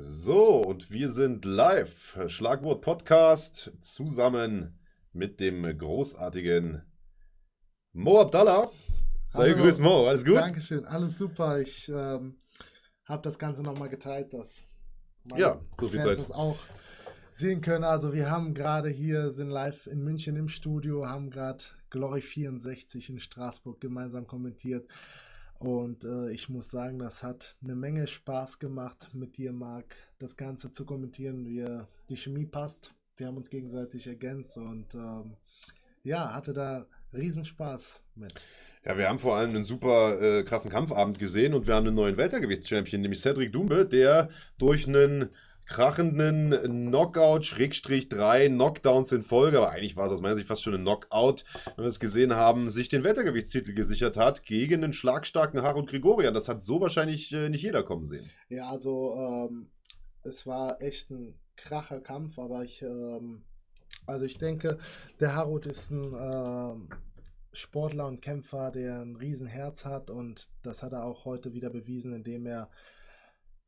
So, und wir sind live. Schlagwort Podcast zusammen mit dem großartigen Mo Abdallah. Sei gegrüßt, Mo. Alles gut? Dankeschön, alles super. Ich ähm, habe das Ganze nochmal geteilt, dass Ja, so viel Fans Zeit. das auch sehen können. Also wir haben gerade hier, sind live in München im Studio, haben gerade Glory 64 in Straßburg gemeinsam kommentiert. Und äh, ich muss sagen, das hat eine Menge Spaß gemacht mit dir, Marc, das Ganze zu kommentieren. Wir, die Chemie passt, wir haben uns gegenseitig ergänzt und ähm, ja, hatte da Riesenspaß mit. Ja, wir haben vor allem einen super äh, krassen Kampfabend gesehen und wir haben einen neuen Weltergewichtschampion, nämlich Cedric Dumbe, der durch einen krachenden Knockout, Schrägstrich drei Knockdowns in Folge, aber eigentlich war es aus meiner Sicht fast schon ein Knockout, wenn wir es gesehen haben, sich den Weltergewichtstitel gesichert hat gegen einen schlagstarken Harut Grigorian. Das hat so wahrscheinlich äh, nicht jeder kommen sehen. Ja, also ähm, es war echt ein kracher Kampf, aber ich, ähm, also ich denke, der Harut ist ein ähm, Sportler und Kämpfer, der ein Riesenherz hat und das hat er auch heute wieder bewiesen, indem er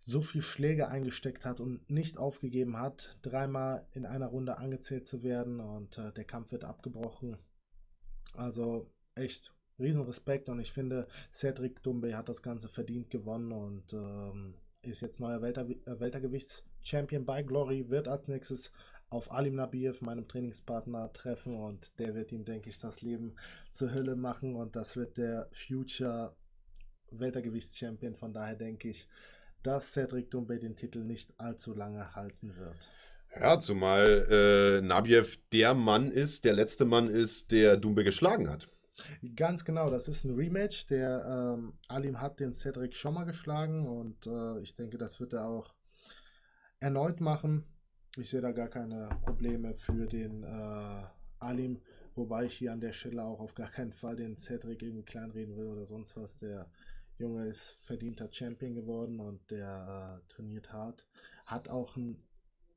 so viel Schläge eingesteckt hat und nicht aufgegeben hat, dreimal in einer Runde angezählt zu werden und äh, der Kampf wird abgebrochen. Also echt Riesenrespekt und ich finde, Cedric Doumbé hat das Ganze verdient gewonnen und ähm, ist jetzt neuer Welter äh, Weltergewichts-Champion bei Glory, wird als nächstes auf Alim Nabiev, meinem Trainingspartner, treffen und der wird ihm, denke ich, das Leben zur Hölle machen und das wird der Future Weltergewichts-Champion. Von daher denke ich, dass Cedric Doumbé den Titel nicht allzu lange halten wird. Ja, zumal äh, Nabiev der Mann ist, der letzte Mann ist, der Dumbe geschlagen hat. Ganz genau, das ist ein Rematch. Der ähm, Alim hat den Cedric schon mal geschlagen und äh, ich denke, das wird er auch erneut machen. Ich sehe da gar keine Probleme für den äh, Alim, wobei ich hier an der Stelle auch auf gar keinen Fall den Cedric irgendwie kleinreden will oder sonst was. Der Junge ist verdienter Champion geworden und der äh, trainiert hart. Hat auch einen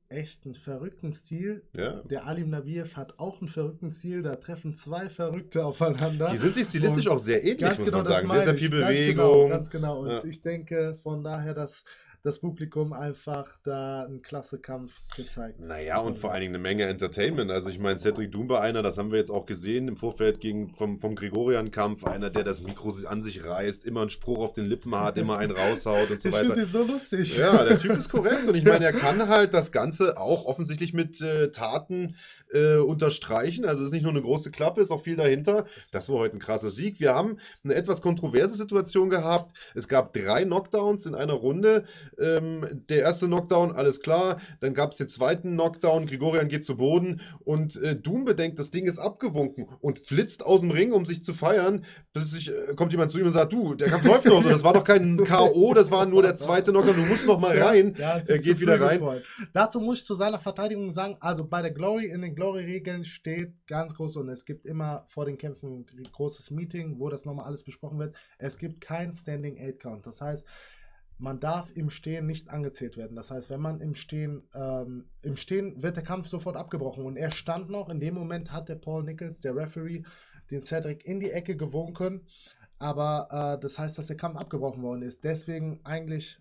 echten verrückten Stil. Ja. Der Alim Nabiev hat auch einen verrückten Stil. Da treffen zwei Verrückte aufeinander. Die sind sich stilistisch Und auch sehr ähnlich, Ganz muss genau, man sagen. Sehr, sehr viel Ganz Bewegung. Genau, ganz genau. Und Ja. ich denke von daher, dass das Publikum einfach da einen klasse Kampf gezeigt Naja, und vor allen Dingen eine Menge Entertainment. Also ich meine, Cedric Dumba, einer, das haben wir jetzt auch gesehen im Vorfeld gegen, vom, vom Gregorian-Kampf, einer, der das Mikro sich an sich reißt, immer einen Spruch auf den Lippen hat, immer einen raushaut und so Ich weiter. finde den so lustig. Ja, der Typ ist korrekt und ich meine, er kann halt das Ganze auch offensichtlich mit äh, Taten äh, unterstreichen. Also es ist nicht nur eine große Klappe, ist auch viel dahinter. Das war heute ein krasser Sieg. Wir haben eine etwas kontroverse Situation gehabt. Es gab drei Knockdowns in einer Runde. Ähm, der erste Knockdown, alles klar. Dann gab es den zweiten Knockdown. Grigorian geht zu Boden und äh, Doom bedenkt, das Ding ist abgewunken und flitzt aus dem Ring, um sich zu feiern. Plötzlich äh, kommt jemand zu ihm und sagt, du, der Kampf läuft noch. Das war doch kein K.O., das war nur der zweite Knockdown. Du musst noch mal rein. Ja, er geht wieder rein. Dazu muss ich zu seiner Verteidigung sagen, also bei der Glory, in den Glory-Regeln steht ganz groß und es gibt immer vor den Kämpfen ein großes Meeting, wo das nochmal alles besprochen wird. Es gibt kein Standing Eight Count. Das heißt, man darf im Stehen nicht angezählt werden. Das heißt, wenn man im Stehen, ähm, im Stehen wird der Kampf sofort abgebrochen. Und er stand noch, in dem Moment hat der Paul Nichols, der Referee, den Cedric in die Ecke gewunken. Aber äh, das heißt, dass der Kampf abgebrochen worden ist. Deswegen eigentlich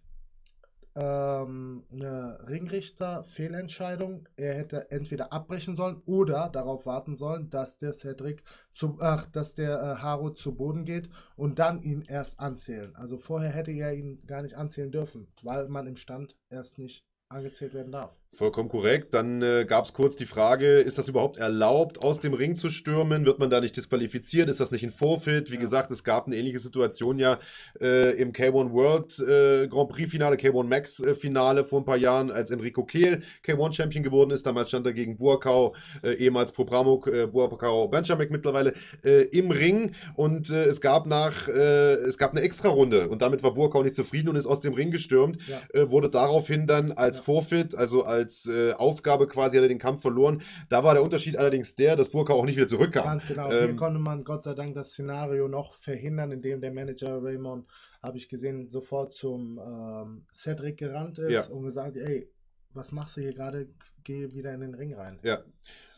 ähm, eine Ringrichter-Fehlentscheidung. Er hätte entweder abbrechen sollen oder darauf warten sollen, dass der Cedric zu, ach, dass der äh, Haru zu Boden geht und dann ihn erst anzählen. Also vorher hätte er ihn gar nicht anzählen dürfen, weil man im Stand erst nicht angezählt werden darf. Vollkommen korrekt. Dann äh, gab es kurz die Frage, ist das überhaupt erlaubt, aus dem Ring zu stürmen? Wird man da nicht disqualifiziert? Ist das nicht ein Vorfit? Wie Ja. gesagt, es gab eine ähnliche Situation ja äh, im K1 World äh, Grand Prix Finale, K1 Max äh, Finale vor ein paar Jahren, als Enrico Kehl K1 Champion geworden ist. Damals stand er gegen Burkau, äh, ehemals Popramuk, äh, Burkau Benchamek mittlerweile äh, im Ring und es gab nach, es gab eine Extra-Runde und damit war Burkau nicht zufrieden und ist aus dem Ring gestürmt Ja. wurde daraufhin dann als Ja. Vorfit, also als äh, Aufgabe quasi, hat er den Kampf verloren. Da war der Unterschied allerdings der, dass Burka auch nicht wieder zurückkam. Ganz genau. Hier Ähm, konnte man Gott sei Dank das Szenario noch verhindern, indem der Manager Raymond, habe ich gesehen, sofort zum ähm, Cedric gerannt ist Ja. und gesagt, ey, was machst du hier gerade? Geh wieder in den Ring rein. Ja.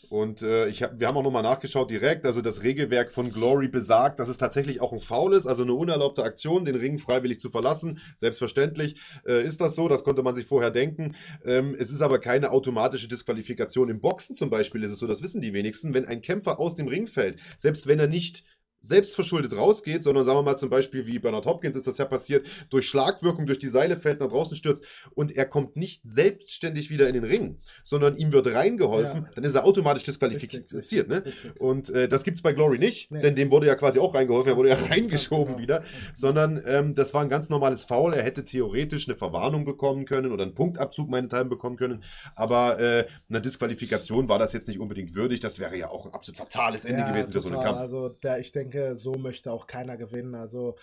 Und äh, ich hab, wir haben auch nochmal nachgeschaut direkt. Also das Regelwerk von Glory besagt, dass es tatsächlich auch ein Foul ist, also eine unerlaubte Aktion, den Ring freiwillig zu verlassen. Selbstverständlich äh, ist das so, das konnte man sich vorher denken. Ähm, es ist aber keine automatische Disqualifikation. Im Boxen zum Beispiel ist es so, das wissen die wenigsten, wenn ein Kämpfer aus dem Ring fällt, selbst wenn er nicht selbstverschuldet rausgeht, sondern sagen wir mal zum Beispiel wie Bernard Hopkins ist das ja passiert, durch Schlagwirkung durch die Seile fällt, nach draußen stürzt und er kommt nicht selbstständig wieder in den Ring, sondern ihm wird reingeholfen, ja. dann ist er automatisch disqualifiziert. Richtig, ne? Richtig. Und äh, das gibt es bei Glory nicht, nee. denn dem wurde ja quasi auch reingeholfen, er wurde ja reingeschoben genau. wieder, sondern ähm, das war ein ganz normales Foul, er hätte theoretisch eine Verwarnung bekommen können oder einen Punktabzug meinethalben bekommen können, aber äh, eine Disqualifikation war das jetzt nicht unbedingt würdig, das wäre ja auch ein absolut fatales Ende ja, gewesen total. für so einen Kampf. Also der, ich denke, denke, so möchte auch keiner gewinnen. Also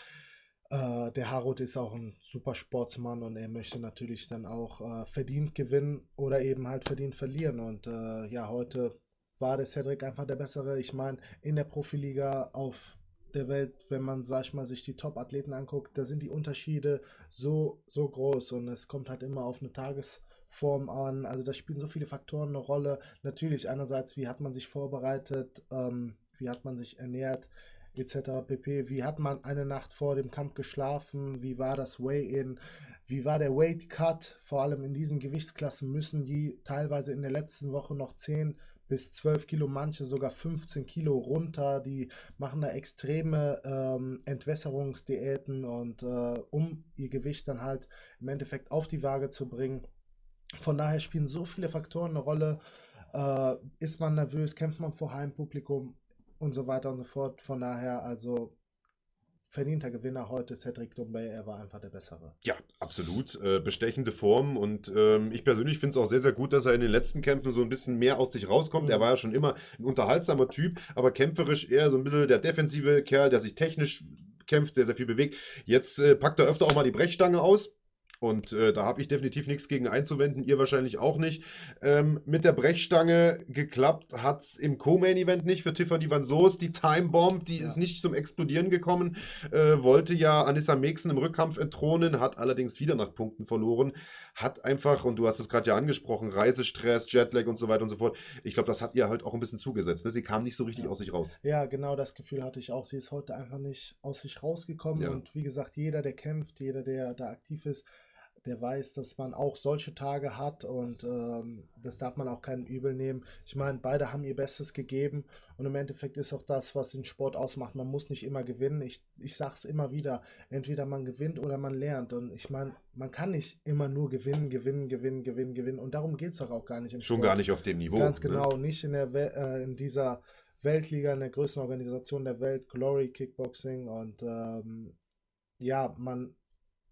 äh, der Harut ist auch ein super Sportsmann und er möchte natürlich dann auch äh, verdient gewinnen oder eben halt verdient verlieren. Und äh, ja, heute war der Cedric einfach der Bessere. Ich meine, in der Profiliga auf der Welt, wenn man, sag ich mal, sich die Top-Athleten anguckt, da sind die Unterschiede so, so groß und es kommt halt immer auf eine Tagesform an. Also da spielen so viele Faktoren eine Rolle. Natürlich einerseits, wie hat man sich vorbereitet, ähm, wie hat man sich ernährt, etc. pp. Wie hat man eine Nacht vor dem Kampf geschlafen? Wie war das Weigh-in? Wie war der Weight Cut? Vor allem in diesen Gewichtsklassen müssen die teilweise in der letzten Woche noch 10 bis 12 Kilo, manche sogar 15 Kilo runter. Die machen da extreme ähm, Entwässerungsdiäten und äh, um ihr Gewicht dann halt im Endeffekt auf die Waage zu bringen. Von daher spielen so viele Faktoren eine Rolle. Äh, ist man nervös, kämpft man vor Heimpublikum? Und so weiter und so fort. Von daher, also verdienter Gewinner heute, Cedric Doumbé, er war einfach der Bessere. Ja, absolut. Äh, bestechende Form und ähm, ich persönlich finde es auch sehr, sehr gut, dass er in den letzten Kämpfen so ein bisschen mehr aus sich rauskommt. Mhm. Er war ja schon immer ein unterhaltsamer Typ, aber kämpferisch eher so ein bisschen der defensive Kerl, der sich technisch kämpft, sehr, sehr viel bewegt. Jetzt äh, packt er öfter auch mal die Brechstange aus. Und äh, da habe ich definitiv nichts gegen einzuwenden, ihr wahrscheinlich auch nicht. Ähm, mit der Brechstange geklappt hat es im Co-Main-Event nicht für Tiffany Van Soos. Die Time Bomb, die ja. ist nicht zum Explodieren gekommen. Äh, wollte ja Anissa Mexen im Rückkampf entthronen, hat allerdings wieder nach Punkten verloren. Hat einfach, und du hast es gerade ja angesprochen, Reisestress, Jetlag und so weiter und so fort. Ich glaube, das hat ihr halt auch ein bisschen zugesetzt. Ne? Sie kam nicht so richtig ja. aus sich raus. Ja, genau das Gefühl hatte ich auch. Sie ist heute einfach nicht aus sich rausgekommen. Ja. Und wie gesagt, jeder, der kämpft, jeder, der da aktiv ist, der weiß, dass man auch solche Tage hat und ähm, das darf man auch keinen übel nehmen. Ich meine, beide haben ihr Bestes gegeben und im Endeffekt ist auch das, was den Sport ausmacht. Man muss nicht immer gewinnen. Ich, ich sage es immer wieder, entweder man gewinnt oder man lernt. Und ich meine, man kann nicht immer nur gewinnen, gewinnen, gewinnen, gewinnen, gewinnen. Und darum geht es doch auch gar nicht im Schon Sport. gar nicht auf dem Niveau. Ganz ne? genau, ne? nicht in, der äh, in dieser Weltliga, in der größten Organisation der Welt, Glory Kickboxing. Und ähm, ja, man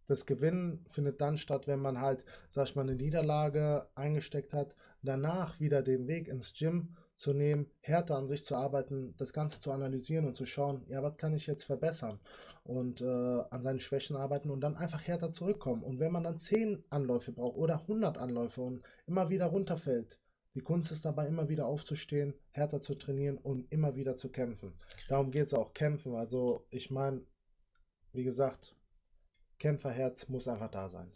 das Gewinnen findet dann statt, wenn man halt, sag ich mal, eine Niederlage eingesteckt hat, danach wieder den Weg ins Gym zu nehmen, härter an sich zu arbeiten, das Ganze zu analysieren und zu schauen, ja, was kann ich jetzt verbessern und äh, an seinen Schwächen arbeiten und dann einfach härter zurückkommen. Und wenn man dann 10 Anläufe braucht oder 100 Anläufe und immer wieder runterfällt, die Kunst ist dabei, immer wieder aufzustehen, härter zu trainieren und immer wieder zu kämpfen. Darum geht es auch, kämpfen. Also ich meine, wie gesagt, Kämpferherz muss einfach da sein.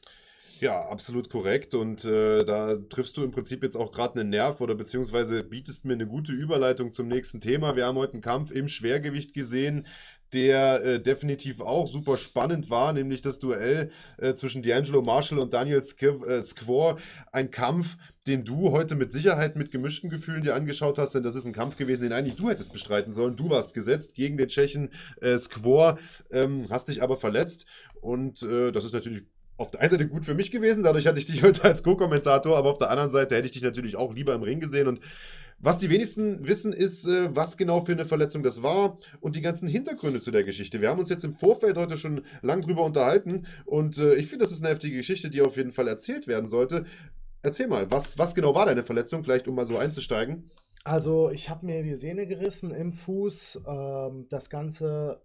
Ja, absolut korrekt. Und äh, da triffst du im Prinzip jetzt auch gerade einen Nerv oder beziehungsweise bietest mir eine gute Überleitung zum nächsten Thema. Wir haben heute einen Kampf im Schwergewicht gesehen, der äh, definitiv auch super spannend war, nämlich das Duell äh, zwischen D'Angelo Marshall und Daniel Sk äh. Ein Kampf, den du heute mit Sicherheit mit gemischten Gefühlen dir angeschaut hast, denn das ist ein Kampf gewesen, den eigentlich du hättest bestreiten sollen. Du warst gesetzt gegen den Tschechen äh, Skvor, ähm, hast dich aber verletzt und äh, das ist natürlich auf der einen Seite gut für mich gewesen, dadurch hatte ich dich heute als Co-Kommentator, aber auf der anderen Seite hätte ich dich natürlich auch lieber im Ring gesehen und was die wenigsten wissen, ist, äh, was genau für eine Verletzung das war und die ganzen Hintergründe zu der Geschichte. Wir haben uns jetzt im Vorfeld heute schon lang drüber unterhalten und äh, ich finde, das ist eine heftige Geschichte, die auf jeden Fall erzählt werden sollte. Erzähl mal, was, was genau war deine Verletzung, vielleicht um mal so einzusteigen? Also, ich habe mir die Sehne gerissen im Fuß. Ähm, das Ganze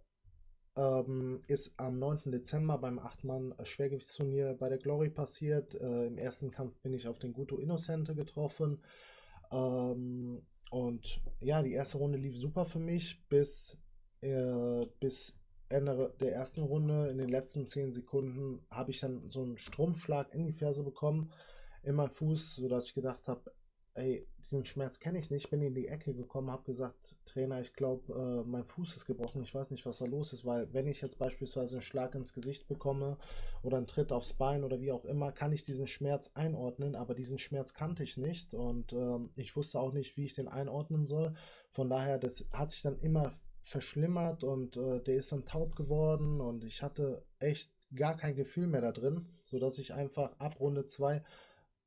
ähm, ist am 9. Dezember beim 8-Mann-Schwergewichtsturnier bei der Glory passiert. Äh, Im ersten Kampf bin ich auf den Guto Innocente getroffen. Ähm, und ja, die erste Runde lief super für mich, bis, äh, bis Ende der ersten Runde, in den letzten 10 Sekunden, habe ich dann so einen Stromschlag in die Ferse bekommen. in meinem Fuß, sodass ich gedacht habe, ey, diesen Schmerz kenne ich nicht. Bin in die Ecke gekommen, habe gesagt, Trainer, ich glaube, äh, mein Fuß ist gebrochen. Ich weiß nicht, was da los ist, weil wenn ich jetzt beispielsweise einen Schlag ins Gesicht bekomme oder einen Tritt aufs Bein oder wie auch immer, kann ich diesen Schmerz einordnen, aber diesen Schmerz kannte ich nicht und ähm, ich wusste auch nicht, wie ich den einordnen soll. Von daher, das hat sich dann immer verschlimmert und äh, der ist dann taub geworden und ich hatte echt gar kein Gefühl mehr da drin, sodass ich einfach ab Runde 2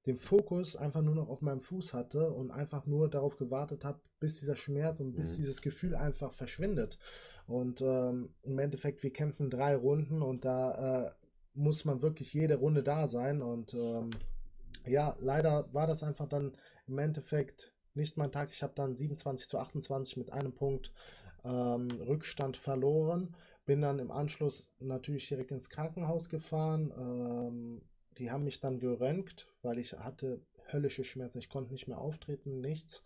den Fokus einfach nur noch auf meinem Fuß hatte und einfach nur darauf gewartet habe, bis dieser Schmerz und bis mhm. dieses Gefühl einfach verschwindet. Und ähm, im Endeffekt, wir kämpfen drei Runden und da äh, muss man wirklich jede Runde da sein. Und ähm, ja, leider war das einfach dann im Endeffekt nicht mein Tag. Ich habe dann 27 zu 28 mit einem Punkt ähm, Rückstand verloren. Bin dann im Anschluss natürlich direkt ins Krankenhaus gefahren. Ähm, die haben mich dann geröntgt, weil ich hatte höllische Schmerzen. Ich konnte nicht mehr auftreten, nichts.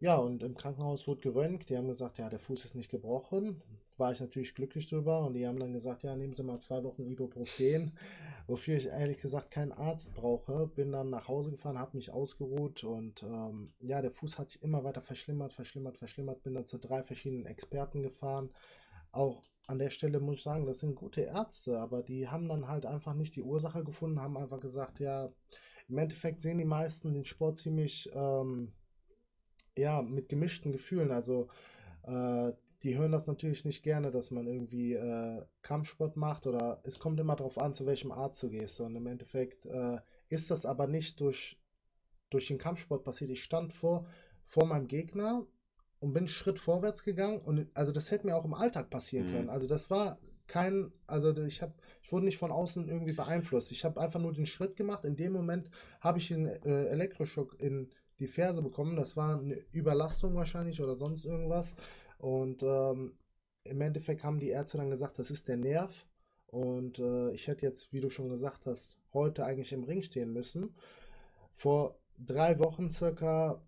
Ja, und im Krankenhaus wurde geröntgt. Die haben gesagt, ja, der Fuß ist nicht gebrochen. War ich natürlich glücklich drüber. Und die haben dann gesagt, ja, nehmen Sie mal zwei Wochen Ibuprofen. Wofür ich ehrlich gesagt keinen Arzt brauche. Bin dann nach Hause gefahren, habe mich ausgeruht. Und ähm, ja, der Fuß hat sich immer weiter verschlimmert, verschlimmert, verschlimmert. Bin dann zu drei verschiedenen Experten gefahren. Auch an der Stelle muss ich sagen, das sind gute Ärzte, aber die haben dann halt einfach nicht die Ursache gefunden, haben einfach gesagt, ja, im Endeffekt sehen die meisten den Sport ziemlich, ähm, ja, mit gemischten Gefühlen. Also, äh, die hören das natürlich nicht gerne, dass man irgendwie äh, Kampfsport macht oder es kommt immer darauf an, zu welchem Arzt du gehst. Und im Endeffekt äh, ist das aber nicht durch, durch den Kampfsport passiert. Ich stand vor, vor meinem Gegner und bin einen Schritt vorwärts gegangen und also das hätte mir auch im Alltag passieren mhm. können. Also das war kein, also ich habe, ich wurde nicht von außen irgendwie beeinflusst. Ich habe einfach nur den Schritt gemacht. In dem Moment habe ich einen äh, Elektroschock in die Ferse bekommen. Das war eine Überlastung wahrscheinlich oder sonst irgendwas. Und ähm, im Endeffekt haben die Ärzte dann gesagt, das ist der Nerv. Und äh, ich hätte jetzt, wie du schon gesagt hast, heute eigentlich im Ring stehen müssen. Vor drei Wochen circa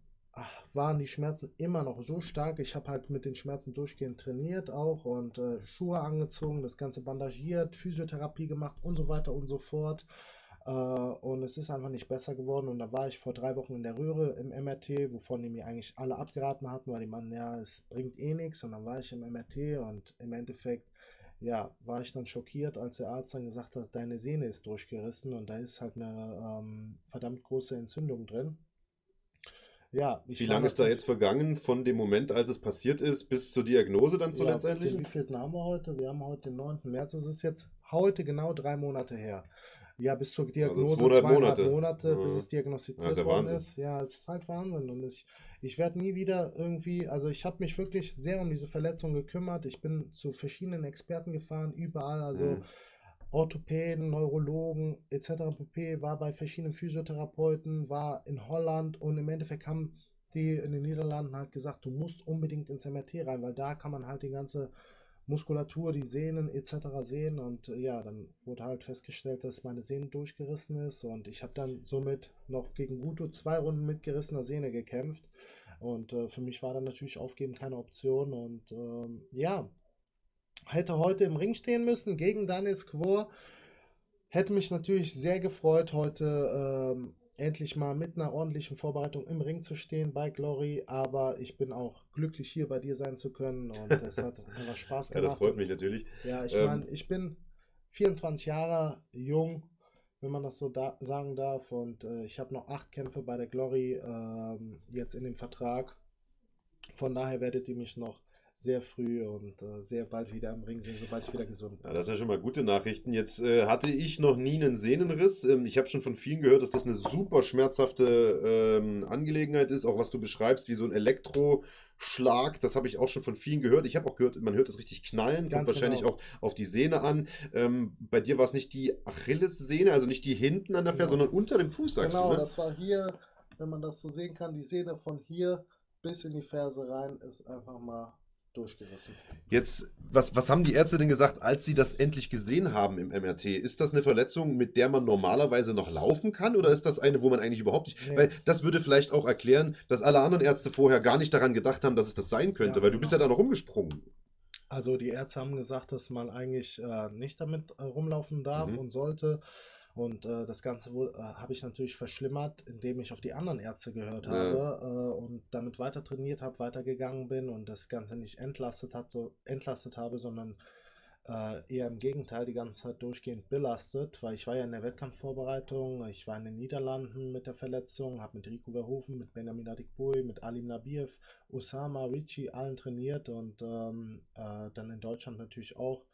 waren die Schmerzen immer noch so stark. Ich habe halt mit den Schmerzen durchgehend trainiert auch und äh, Schuhe angezogen, das Ganze bandagiert, Physiotherapie gemacht und so weiter und so fort. Äh, und es ist einfach nicht besser geworden. Und da war ich vor drei Wochen in der Röhre im MRT, wovon die mir eigentlich alle abgeraten hatten, weil die meinten, ja, es bringt eh nichts. Und dann war ich im MRT und im Endeffekt, ja, war ich dann schockiert, als der Arzt dann gesagt hat, deine Sehne ist durchgerissen und da ist halt eine ähm, verdammt große Entzündung drin. Ja, Wie lange ist da jetzt vergangen von dem Moment, als es passiert ist, bis zur Diagnose dann zur ja, letztendlich? Wie viel haben wir heute? Wir haben heute den 9. März. Es ist jetzt heute genau drei Monate her. Ja, bis zur Diagnose also zweieinhalb Monate, Monate ja. bis es diagnostiziert ja, worden ist. Ja, es ist halt Wahnsinn. Und ich, ich werde nie wieder irgendwie, also ich habe mich wirklich sehr um diese Verletzung gekümmert. Ich bin zu verschiedenen Experten gefahren, überall. Also mhm. Orthopäden, Neurologen etc. pp. war bei verschiedenen Physiotherapeuten, war in Holland und im Endeffekt haben die in den Niederlanden halt gesagt, du musst unbedingt ins MRT rein, weil da kann man halt die ganze Muskulatur, die Sehnen etc. sehen und äh, ja, dann wurde halt festgestellt, dass meine Sehne durchgerissen ist und ich habe dann somit noch gegen Guto zwei Runden mit gerissener Sehne gekämpft und äh, für mich war dann natürlich Aufgeben keine Option und ähm, ja, hätte heute im Ring stehen müssen gegen Danis Quor. Hätte mich natürlich sehr gefreut, heute ähm, endlich mal mit einer ordentlichen Vorbereitung im Ring zu stehen bei Glory. Aber ich bin auch glücklich, hier bei dir sein zu können. Und es hat einfach Spaß gemacht. ja, das freut mich natürlich. Ja, ich ähm, meine, ich bin 24 Jahre jung, wenn man das so da sagen darf. Und äh, ich habe noch acht Kämpfe bei der Glory äh, jetzt in dem Vertrag. Von daher werdet ihr mich noch sehr früh und äh, sehr bald wieder im Ring sind, sobald ich wieder gesund bin. Ja, das ist ja schon mal gute Nachrichten. Jetzt äh, hatte ich noch nie einen Sehnenriss. Ähm, ich habe schon von vielen gehört, dass das eine super schmerzhafte ähm, Angelegenheit ist, auch was du beschreibst, wie so ein Elektroschlag. Das habe ich auch schon von vielen gehört. Ich habe auch gehört, man hört das richtig knallen, Ganz kommt wahrscheinlich genau. auch auf die Sehne an. Ähm, bei dir war es nicht die Achillessehne, also nicht die hinten an der Ferse, genau. sondern unter dem Fuß, sagst genau, du. Genau, ne? das war hier, wenn man das so sehen kann, die Sehne von hier bis in die Ferse rein ist einfach mal durchgerissen. Jetzt, was, was haben die Ärzte denn gesagt, als sie das endlich gesehen haben im MRT? Ist das eine Verletzung, mit der man normalerweise noch laufen kann oder ist das eine, wo man eigentlich überhaupt nicht. Nee. Weil das würde vielleicht auch erklären, dass alle anderen Ärzte vorher gar nicht daran gedacht haben, dass es das sein könnte, ja, weil du bist ja da noch rumgesprungen. Also die Ärzte haben gesagt, dass man eigentlich äh, nicht damit äh, rumlaufen darf mhm. und sollte. Und äh, das Ganze äh, habe ich natürlich verschlimmert, indem ich auf die anderen Ärzte gehört habe ja. äh, und damit weiter trainiert habe, weitergegangen bin und das Ganze nicht entlastet, hat, so, entlastet habe, sondern äh, eher im Gegenteil die ganze Zeit durchgehend belastet, weil ich war ja in der Wettkampfvorbereitung, ich war in den Niederlanden mit der Verletzung, habe mit Rico Verhoeven, mit Benjamin Adikbui, mit Alim Nabiev, Osama, Ricci, allen trainiert und ähm, äh, dann in Deutschland natürlich auch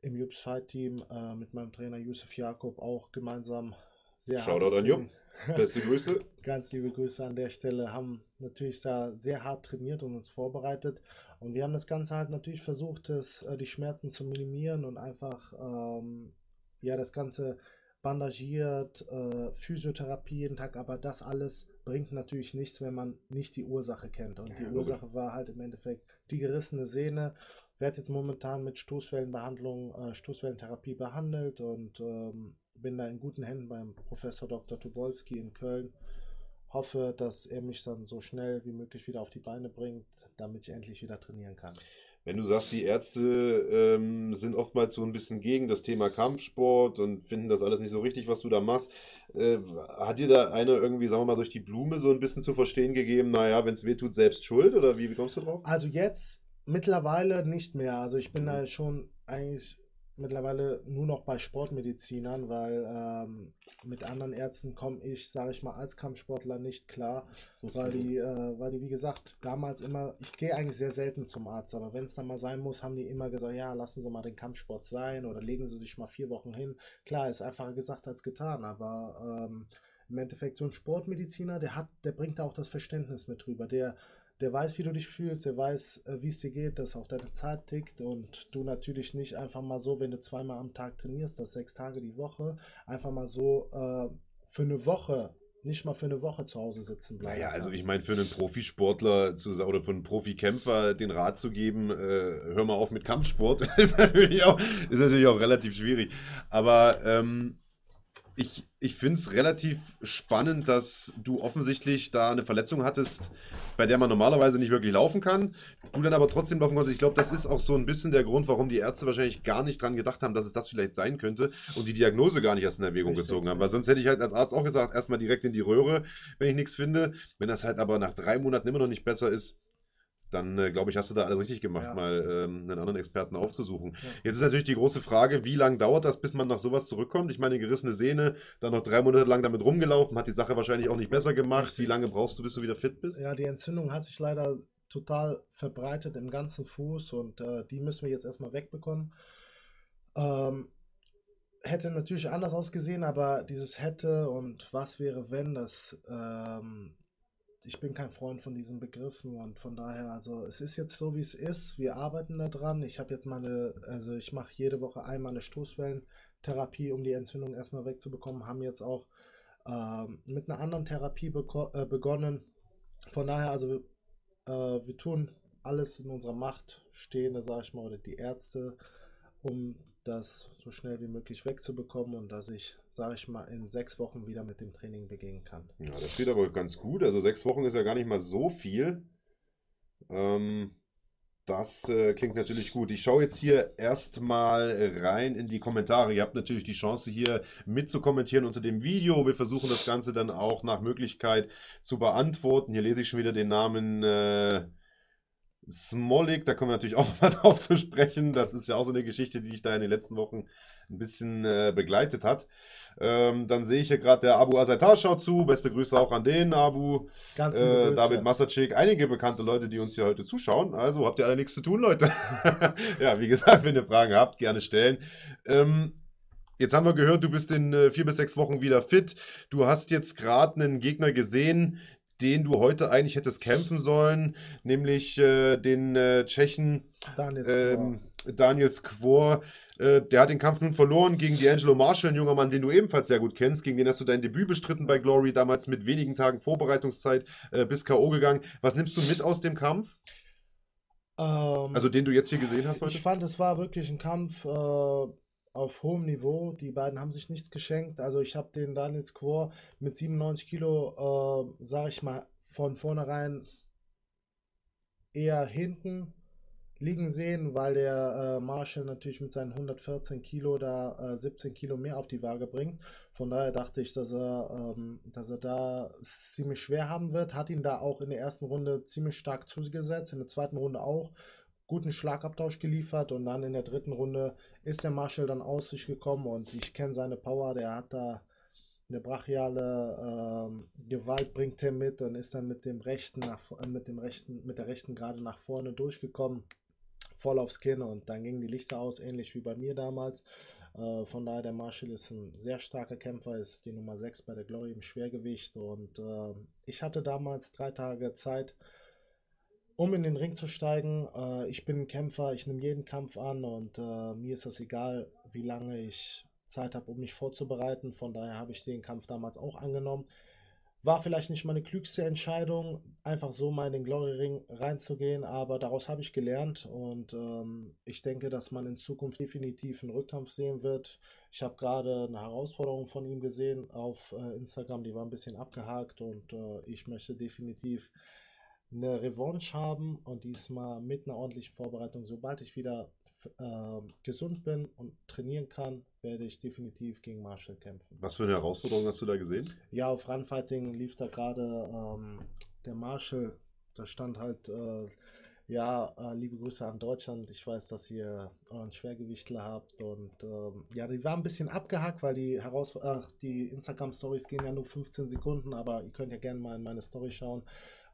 im Jups Fight Team äh, mit meinem Trainer Yusuf Jakob auch gemeinsam sehr Shoutout an Jupp. Beste Grüße. Ganz liebe Grüße an der Stelle. Haben natürlich da sehr hart trainiert und uns vorbereitet. Und wir haben das Ganze halt natürlich versucht, das, äh, die Schmerzen zu minimieren und einfach ähm, ja das Ganze bandagiert, äh, Physiotherapie jeden Tag, aber das alles bringt natürlich nichts, wenn man nicht die Ursache kennt. Und ja, die Ursache war halt im Endeffekt die gerissene Sehne. Werde jetzt momentan mit Stoßwellenbehandlung, äh, Stoßwellentherapie behandelt und ähm, bin da in guten Händen beim Professor Dr. Tubolski in Köln hoffe, dass er mich dann so schnell wie möglich wieder auf die Beine bringt, damit ich endlich wieder trainieren kann. Wenn du sagst, die Ärzte ähm, sind oftmals so ein bisschen gegen das Thema Kampfsport und finden das alles nicht so richtig, was du da machst, äh, hat dir da einer irgendwie, sagen wir mal, durch die Blume so ein bisschen zu verstehen gegeben, naja, wenn es weh tut, selbst schuld oder wie, wie kommst du drauf? Also jetzt mittlerweile nicht mehr. Also ich bin mhm. da schon eigentlich mittlerweile nur noch bei Sportmedizinern, weil ähm, mit anderen Ärzten komme ich, sage ich mal, als Kampfsportler nicht klar, weil die, äh, weil die, wie gesagt, damals immer, ich gehe eigentlich sehr selten zum Arzt, aber wenn es dann mal sein muss, haben die immer gesagt, ja, lassen Sie mal den Kampfsport sein oder legen Sie sich mal vier Wochen hin. Klar, ist einfacher gesagt als getan, aber ähm, im Endeffekt so ein Sportmediziner, der hat, der bringt da auch das Verständnis mit drüber, der der weiß, wie du dich fühlst, der weiß, äh, wie es dir geht, dass auch deine Zeit tickt und du natürlich nicht einfach mal so, wenn du zweimal am Tag trainierst, das sechs Tage die Woche, einfach mal so äh, für eine Woche nicht mal für eine Woche zu Hause sitzen bleiben. Naja, also ich meine, für einen Profisportler zu, oder für einen Profikämpfer den Rat zu geben, äh, hör mal auf mit Kampfsport, ist, natürlich auch, ist natürlich auch relativ schwierig. Aber ähm, ich, ich finde es relativ spannend, dass du offensichtlich da eine Verletzung hattest, bei der man normalerweise nicht wirklich laufen kann. Du dann aber trotzdem laufen kannst. Ich glaube, das ist auch so ein bisschen der Grund, warum die Ärzte wahrscheinlich gar nicht dran gedacht haben, dass es das vielleicht sein könnte und die Diagnose gar nicht erst in Erwägung Richtig. gezogen haben. Weil sonst hätte ich halt als Arzt auch gesagt, erstmal direkt in die Röhre, wenn ich nichts finde. Wenn das halt aber nach drei Monaten immer noch nicht besser ist, dann äh, glaube ich, hast du da alles richtig gemacht, ja. mal ähm, einen anderen Experten aufzusuchen. Ja. Jetzt ist natürlich die große Frage, wie lange dauert das, bis man nach sowas zurückkommt? Ich meine, gerissene Sehne, dann noch drei Monate lang damit rumgelaufen, hat die Sache wahrscheinlich auch nicht besser gemacht. Wie lange brauchst du, bis du wieder fit bist? Ja, die Entzündung hat sich leider total verbreitet im ganzen Fuß und äh, die müssen wir jetzt erstmal wegbekommen. Ähm, hätte natürlich anders ausgesehen, aber dieses hätte und was wäre, wenn, das ähm, ich bin kein Freund von diesen Begriffen und von daher, also es ist jetzt so, wie es ist. Wir arbeiten daran. Ich habe jetzt meine, also ich mache jede Woche einmal eine Stoßwellentherapie, um die Entzündung erstmal wegzubekommen. Haben jetzt auch ähm, mit einer anderen Therapie äh, begonnen. Von daher, also äh, wir tun alles in unserer Macht Stehende, sage ich mal, oder die Ärzte, um das so schnell wie möglich wegzubekommen und dass ich, sage ich mal, in sechs Wochen wieder mit dem Training beginnen kann. Ja, das geht aber ganz gut. Also sechs Wochen ist ja gar nicht mal so viel. Ähm, das äh, klingt natürlich gut. Ich schaue jetzt hier erstmal rein in die Kommentare. Ihr habt natürlich die Chance hier mitzukommentieren unter dem Video. Wir versuchen das Ganze dann auch nach Möglichkeit zu beantworten. Hier lese ich schon wieder den Namen. Äh, Smolik, da kommen wir natürlich auch nochmal drauf zu sprechen. Das ist ja auch so eine Geschichte, die dich da in den letzten Wochen ein bisschen äh, begleitet hat. Ähm, dann sehe ich hier gerade, der Abu Azaitar schaut zu. Beste Grüße auch an den Abu. Ganz äh, David Masacek, einige bekannte Leute, die uns hier heute zuschauen. Also habt ihr alle nichts zu tun, Leute. ja, wie gesagt, wenn ihr Fragen habt, gerne stellen. Ähm, Jetzt haben wir gehört, du bist in äh, vier bis sechs Wochen wieder fit. Du hast jetzt gerade einen Gegner gesehen, den du heute eigentlich hättest kämpfen sollen, nämlich äh, den äh, Tschechen Daniel ähm, Daniel Skvor. Äh, der hat den Kampf nun verloren gegen D'Angelo Marshall, ein junger Mann, den du ebenfalls sehr gut kennst. Gegen den hast du dein Debüt bestritten bei Glory, damals mit wenigen Tagen Vorbereitungszeit äh, bis K.O. gegangen. Was nimmst du mit aus dem Kampf? Ähm, also den du jetzt hier gesehen hast heute? Ich fand, es war wirklich ein Kampf äh, auf hohem Niveau. Die beiden haben sich nichts geschenkt. Also ich habe den Daniel Squaw mit 97 Kilo, äh, sage ich mal, von vornherein eher hinten liegen sehen, weil der äh, Marshall natürlich mit seinen 114 Kilo da äh, 17 Kilo mehr auf die Waage bringt. Von daher dachte ich, dass er, ähm, dass er da ziemlich schwer haben wird. Hat ihn da auch in der ersten Runde ziemlich stark zugesetzt, in der zweiten Runde auch guten Schlagabtausch geliefert und dann in der dritten Runde ist der Marshall dann aus sich gekommen und ich kenne seine Power, der hat da eine brachiale ähm, Gewalt bringt er mit und ist dann mit dem rechten nach, äh, mit dem rechten mit der rechten gerade nach vorne durchgekommen voll aufs Kinn und dann gingen die Lichter aus, ähnlich wie bei mir damals. Äh, von daher, der Marshall ist ein sehr starker Kämpfer, ist die Nummer 6 bei der Glory im Schwergewicht und äh, ich hatte damals drei Tage Zeit, um in den Ring zu steigen. Äh, ich bin ein Kämpfer, ich nehme jeden Kampf an und äh, mir ist das egal, wie lange ich Zeit habe, um mich vorzubereiten. Von daher habe ich den Kampf damals auch angenommen. War vielleicht nicht meine klügste Entscheidung, einfach so mal in den Glory Ring reinzugehen, aber daraus habe ich gelernt und ähm, ich denke, dass man in Zukunft definitiv einen Rückkampf sehen wird. Ich habe gerade eine Herausforderung von ihm gesehen auf äh, Instagram, die war ein bisschen abgehakt und äh, ich möchte definitiv eine Revanche haben und diesmal mit einer ordentlichen Vorbereitung. Sobald ich wieder äh, gesund bin und trainieren kann, werde ich definitiv gegen Marshall kämpfen. Was für eine Herausforderung hast du da gesehen? Ja, auf Runfighting lief da gerade ähm, der Marshall. Da stand halt, äh, ja, äh, liebe Grüße an Deutschland. Ich weiß, dass ihr euren Schwergewichtler habt. Und ähm, ja, die war ein bisschen abgehackt, weil die, Heraus die Instagram-Stories gehen ja nur 15 Sekunden. Aber ihr könnt ja gerne mal in meine Story schauen.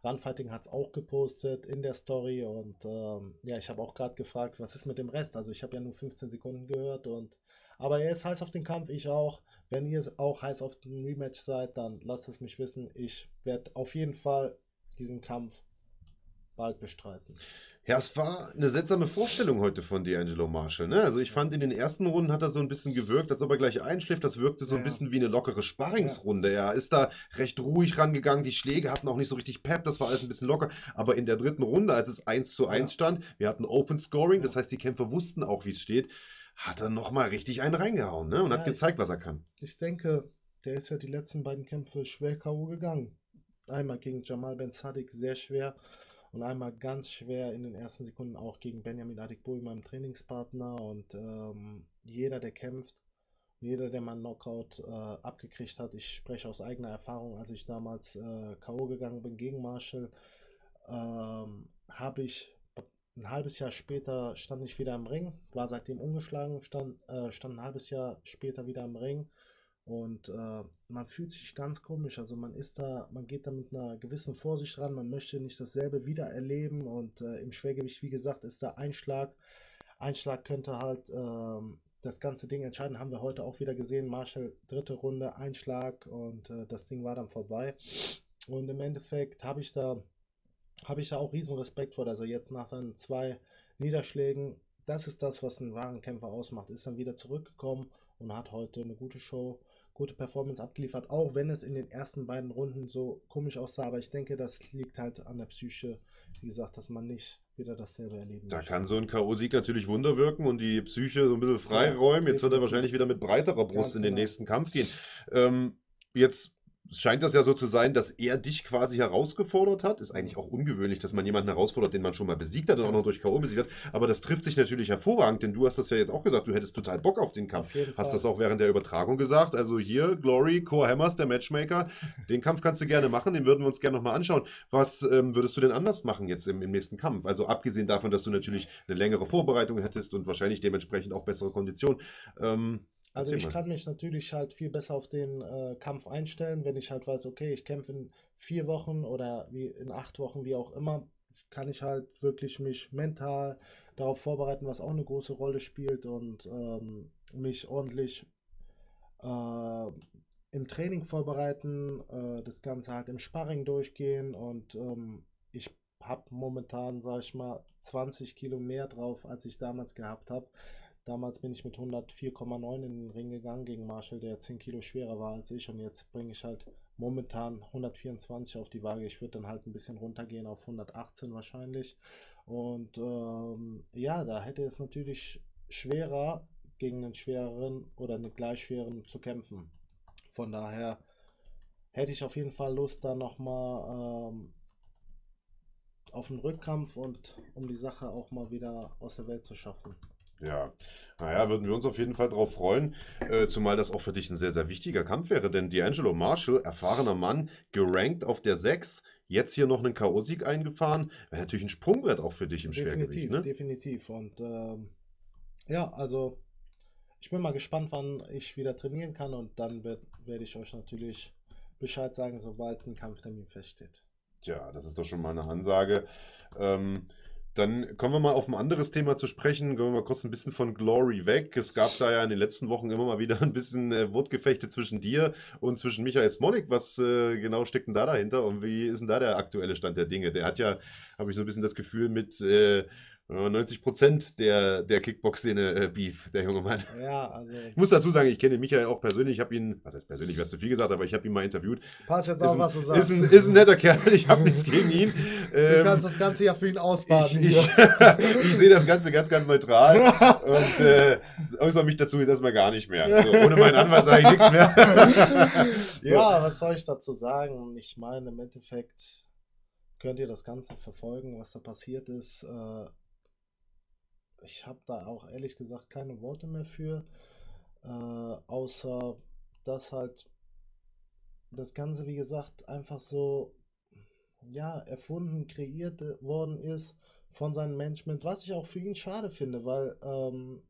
Runfighting hat es auch gepostet in der Story und ähm, ja, ich habe auch gerade gefragt, was ist mit dem Rest? Also ich habe ja nur 15 Sekunden gehört und aber er ist heiß auf den Kampf, ich auch. Wenn ihr auch heiß auf den Rematch seid, dann lasst es mich wissen. Ich werde auf jeden Fall diesen Kampf bald bestreiten. Ja, es war eine seltsame Vorstellung heute von D'Angelo Marshall. Ne? Also ich fand, in den ersten Runden hat er so ein bisschen gewirkt, als ob er gleich einschläft. Das wirkte so ein bisschen wie eine lockere Sparringsrunde. Ja. Er ist da recht ruhig rangegangen. Die Schläge hatten auch nicht so richtig Pep. Das war alles ein bisschen locker. Aber in der dritten Runde, als es 1 zu 1 ja. stand, wir hatten Open Scoring. Das heißt, die Kämpfer wussten auch, wie es steht. Hat er nochmal richtig einen reingehauen ne? und ja, hat gezeigt, was er kann. Ich denke, der ist ja die letzten beiden Kämpfe schwer K.O. gegangen. Einmal gegen Jamal Ben Sadik sehr schwer und einmal ganz schwer in den ersten Sekunden auch gegen Benjamin Adikbui, meinem Trainingspartner. Und ähm, jeder, der kämpft, jeder, der mal einen Knockout äh, abgekriegt hat, ich spreche aus eigener Erfahrung, als ich damals äh, K.O. gegangen bin gegen Marshall, ähm, habe ich ein halbes Jahr später stand ich wieder im Ring, war seitdem ungeschlagen, stand, äh, stand ein halbes Jahr später wieder im Ring und äh, man fühlt sich ganz komisch. Also man ist da, man geht da mit einer gewissen Vorsicht ran, man möchte nicht dasselbe wieder erleben. Und äh, im Schwergewicht, wie gesagt, ist da Einschlag. Einschlag könnte halt äh, das ganze Ding entscheiden. Haben wir heute auch wieder gesehen. Marshall, dritte Runde, Einschlag und äh, das Ding war dann vorbei. Und im Endeffekt habe ich da habe ich da auch riesen Respekt vor, dass er jetzt nach seinen zwei Niederschlägen, das ist das, was einen wahren Kämpfer ausmacht, ist dann wieder zurückgekommen und hat heute eine gute Show gute Performance abgeliefert, auch wenn es in den ersten beiden Runden so komisch aussah. Aber ich denke, das liegt halt an der Psyche, wie gesagt, dass man nicht wieder dasselbe erleben Da kann so ein K.O.-Sieg natürlich Wunder wirken und die Psyche so ein bisschen freiräumen. Jetzt wird er wahrscheinlich wieder mit breiterer Brust in den genau. nächsten Kampf gehen. Ähm, jetzt scheint das ja so zu sein, dass er dich quasi herausgefordert hat. Ist eigentlich auch ungewöhnlich, dass man jemanden herausfordert, den man schon mal besiegt hat und auch noch durch K.O. besiegt hat. Aber das trifft sich natürlich hervorragend, denn du hast das ja jetzt auch gesagt, du hättest total Bock auf den Kampf. Auf hast das auch während der Übertragung gesagt. Also hier, Glory, Core Hammers, der Matchmaker, den Kampf kannst du gerne machen, den würden wir uns gerne nochmal anschauen. Was ähm, würdest du denn anders machen jetzt im, im nächsten Kampf? Also abgesehen davon, dass du natürlich eine längere Vorbereitung hättest und wahrscheinlich dementsprechend auch bessere Konditionen. Ähm, also ich kann mich natürlich halt viel besser auf den äh, Kampf einstellen, wenn ich halt weiß, okay, ich kämpfe in vier Wochen oder wie in acht Wochen, wie auch immer, kann ich halt wirklich mich mental darauf vorbereiten, was auch eine große Rolle spielt und ähm, mich ordentlich äh, im Training vorbereiten, äh, das Ganze halt im Sparring durchgehen und ähm, ich habe momentan, sag ich mal, 20 Kilo mehr drauf, als ich damals gehabt habe. Damals bin ich mit 104,9 in den Ring gegangen gegen Marshall, der 10 Kilo schwerer war als ich. Und jetzt bringe ich halt momentan 124 auf die Waage. Ich würde dann halt ein bisschen runtergehen auf 118 wahrscheinlich. Und ähm, ja, da hätte es natürlich schwerer gegen einen schwereren oder einen gleich schweren zu kämpfen. Von daher hätte ich auf jeden Fall Lust, da nochmal ähm, auf den Rückkampf und um die Sache auch mal wieder aus der Welt zu schaffen. Ja, naja, würden wir uns auf jeden Fall darauf freuen, äh, zumal das auch für dich ein sehr, sehr wichtiger Kampf wäre, denn D'Angelo Marshall, erfahrener Mann, gerankt auf der 6, jetzt hier noch einen K.O.-Sieg eingefahren, wäre natürlich ein Sprungbrett auch für dich im Definitiv, Schwergewicht, ne? definitiv. Und ähm, ja, also ich bin mal gespannt, wann ich wieder trainieren kann und dann werd- werde ich euch natürlich Bescheid sagen, sobald ein Kampftermin feststeht. Tja, das ist doch schon mal eine Ansage. Ähm, dann kommen wir mal auf ein anderes Thema zu sprechen. Gehen wir mal kurz ein bisschen von Glory weg. Es gab da ja in den letzten Wochen immer mal wieder ein bisschen äh, Wortgefechte zwischen dir und zwischen Michael Smolik. Was äh, genau steckt denn da dahinter und wie ist denn da der aktuelle Stand der Dinge? Der hat ja, habe ich so ein bisschen das Gefühl, mit äh, 90 Prozent der, der Kickbox-Szene äh, Beef, der junge Mann. Ja, also Ich muss dazu sagen, ich kenne Michael auch persönlich. Ich habe ihn, was heißt persönlich, wäre zu viel gesagt, aber ich habe ihn mal interviewt. pass jetzt Ist ein, was du ist, sagst. ein, ist ein netter Kerl, ich habe nichts gegen ihn. du Ähm, kannst das Ganze ja für ihn ich, ausbaden. ich, hier. ich sehe das Ganze ganz, ganz neutral und äh, äußere mich dazu jetzt erstmal gar nicht mehr. So, ohne meinen Anwalt sage ich nichts mehr. so. Ja, was soll ich dazu sagen? Ich meine, im Endeffekt könnt ihr das Ganze verfolgen, was da passiert ist. Äh, Ich habe da auch ehrlich gesagt keine Worte mehr für, äh, außer dass halt das Ganze, wie gesagt, einfach so ja, erfunden, kreiert worden ist von seinem Management, was ich auch für ihn schade finde, weil ähm,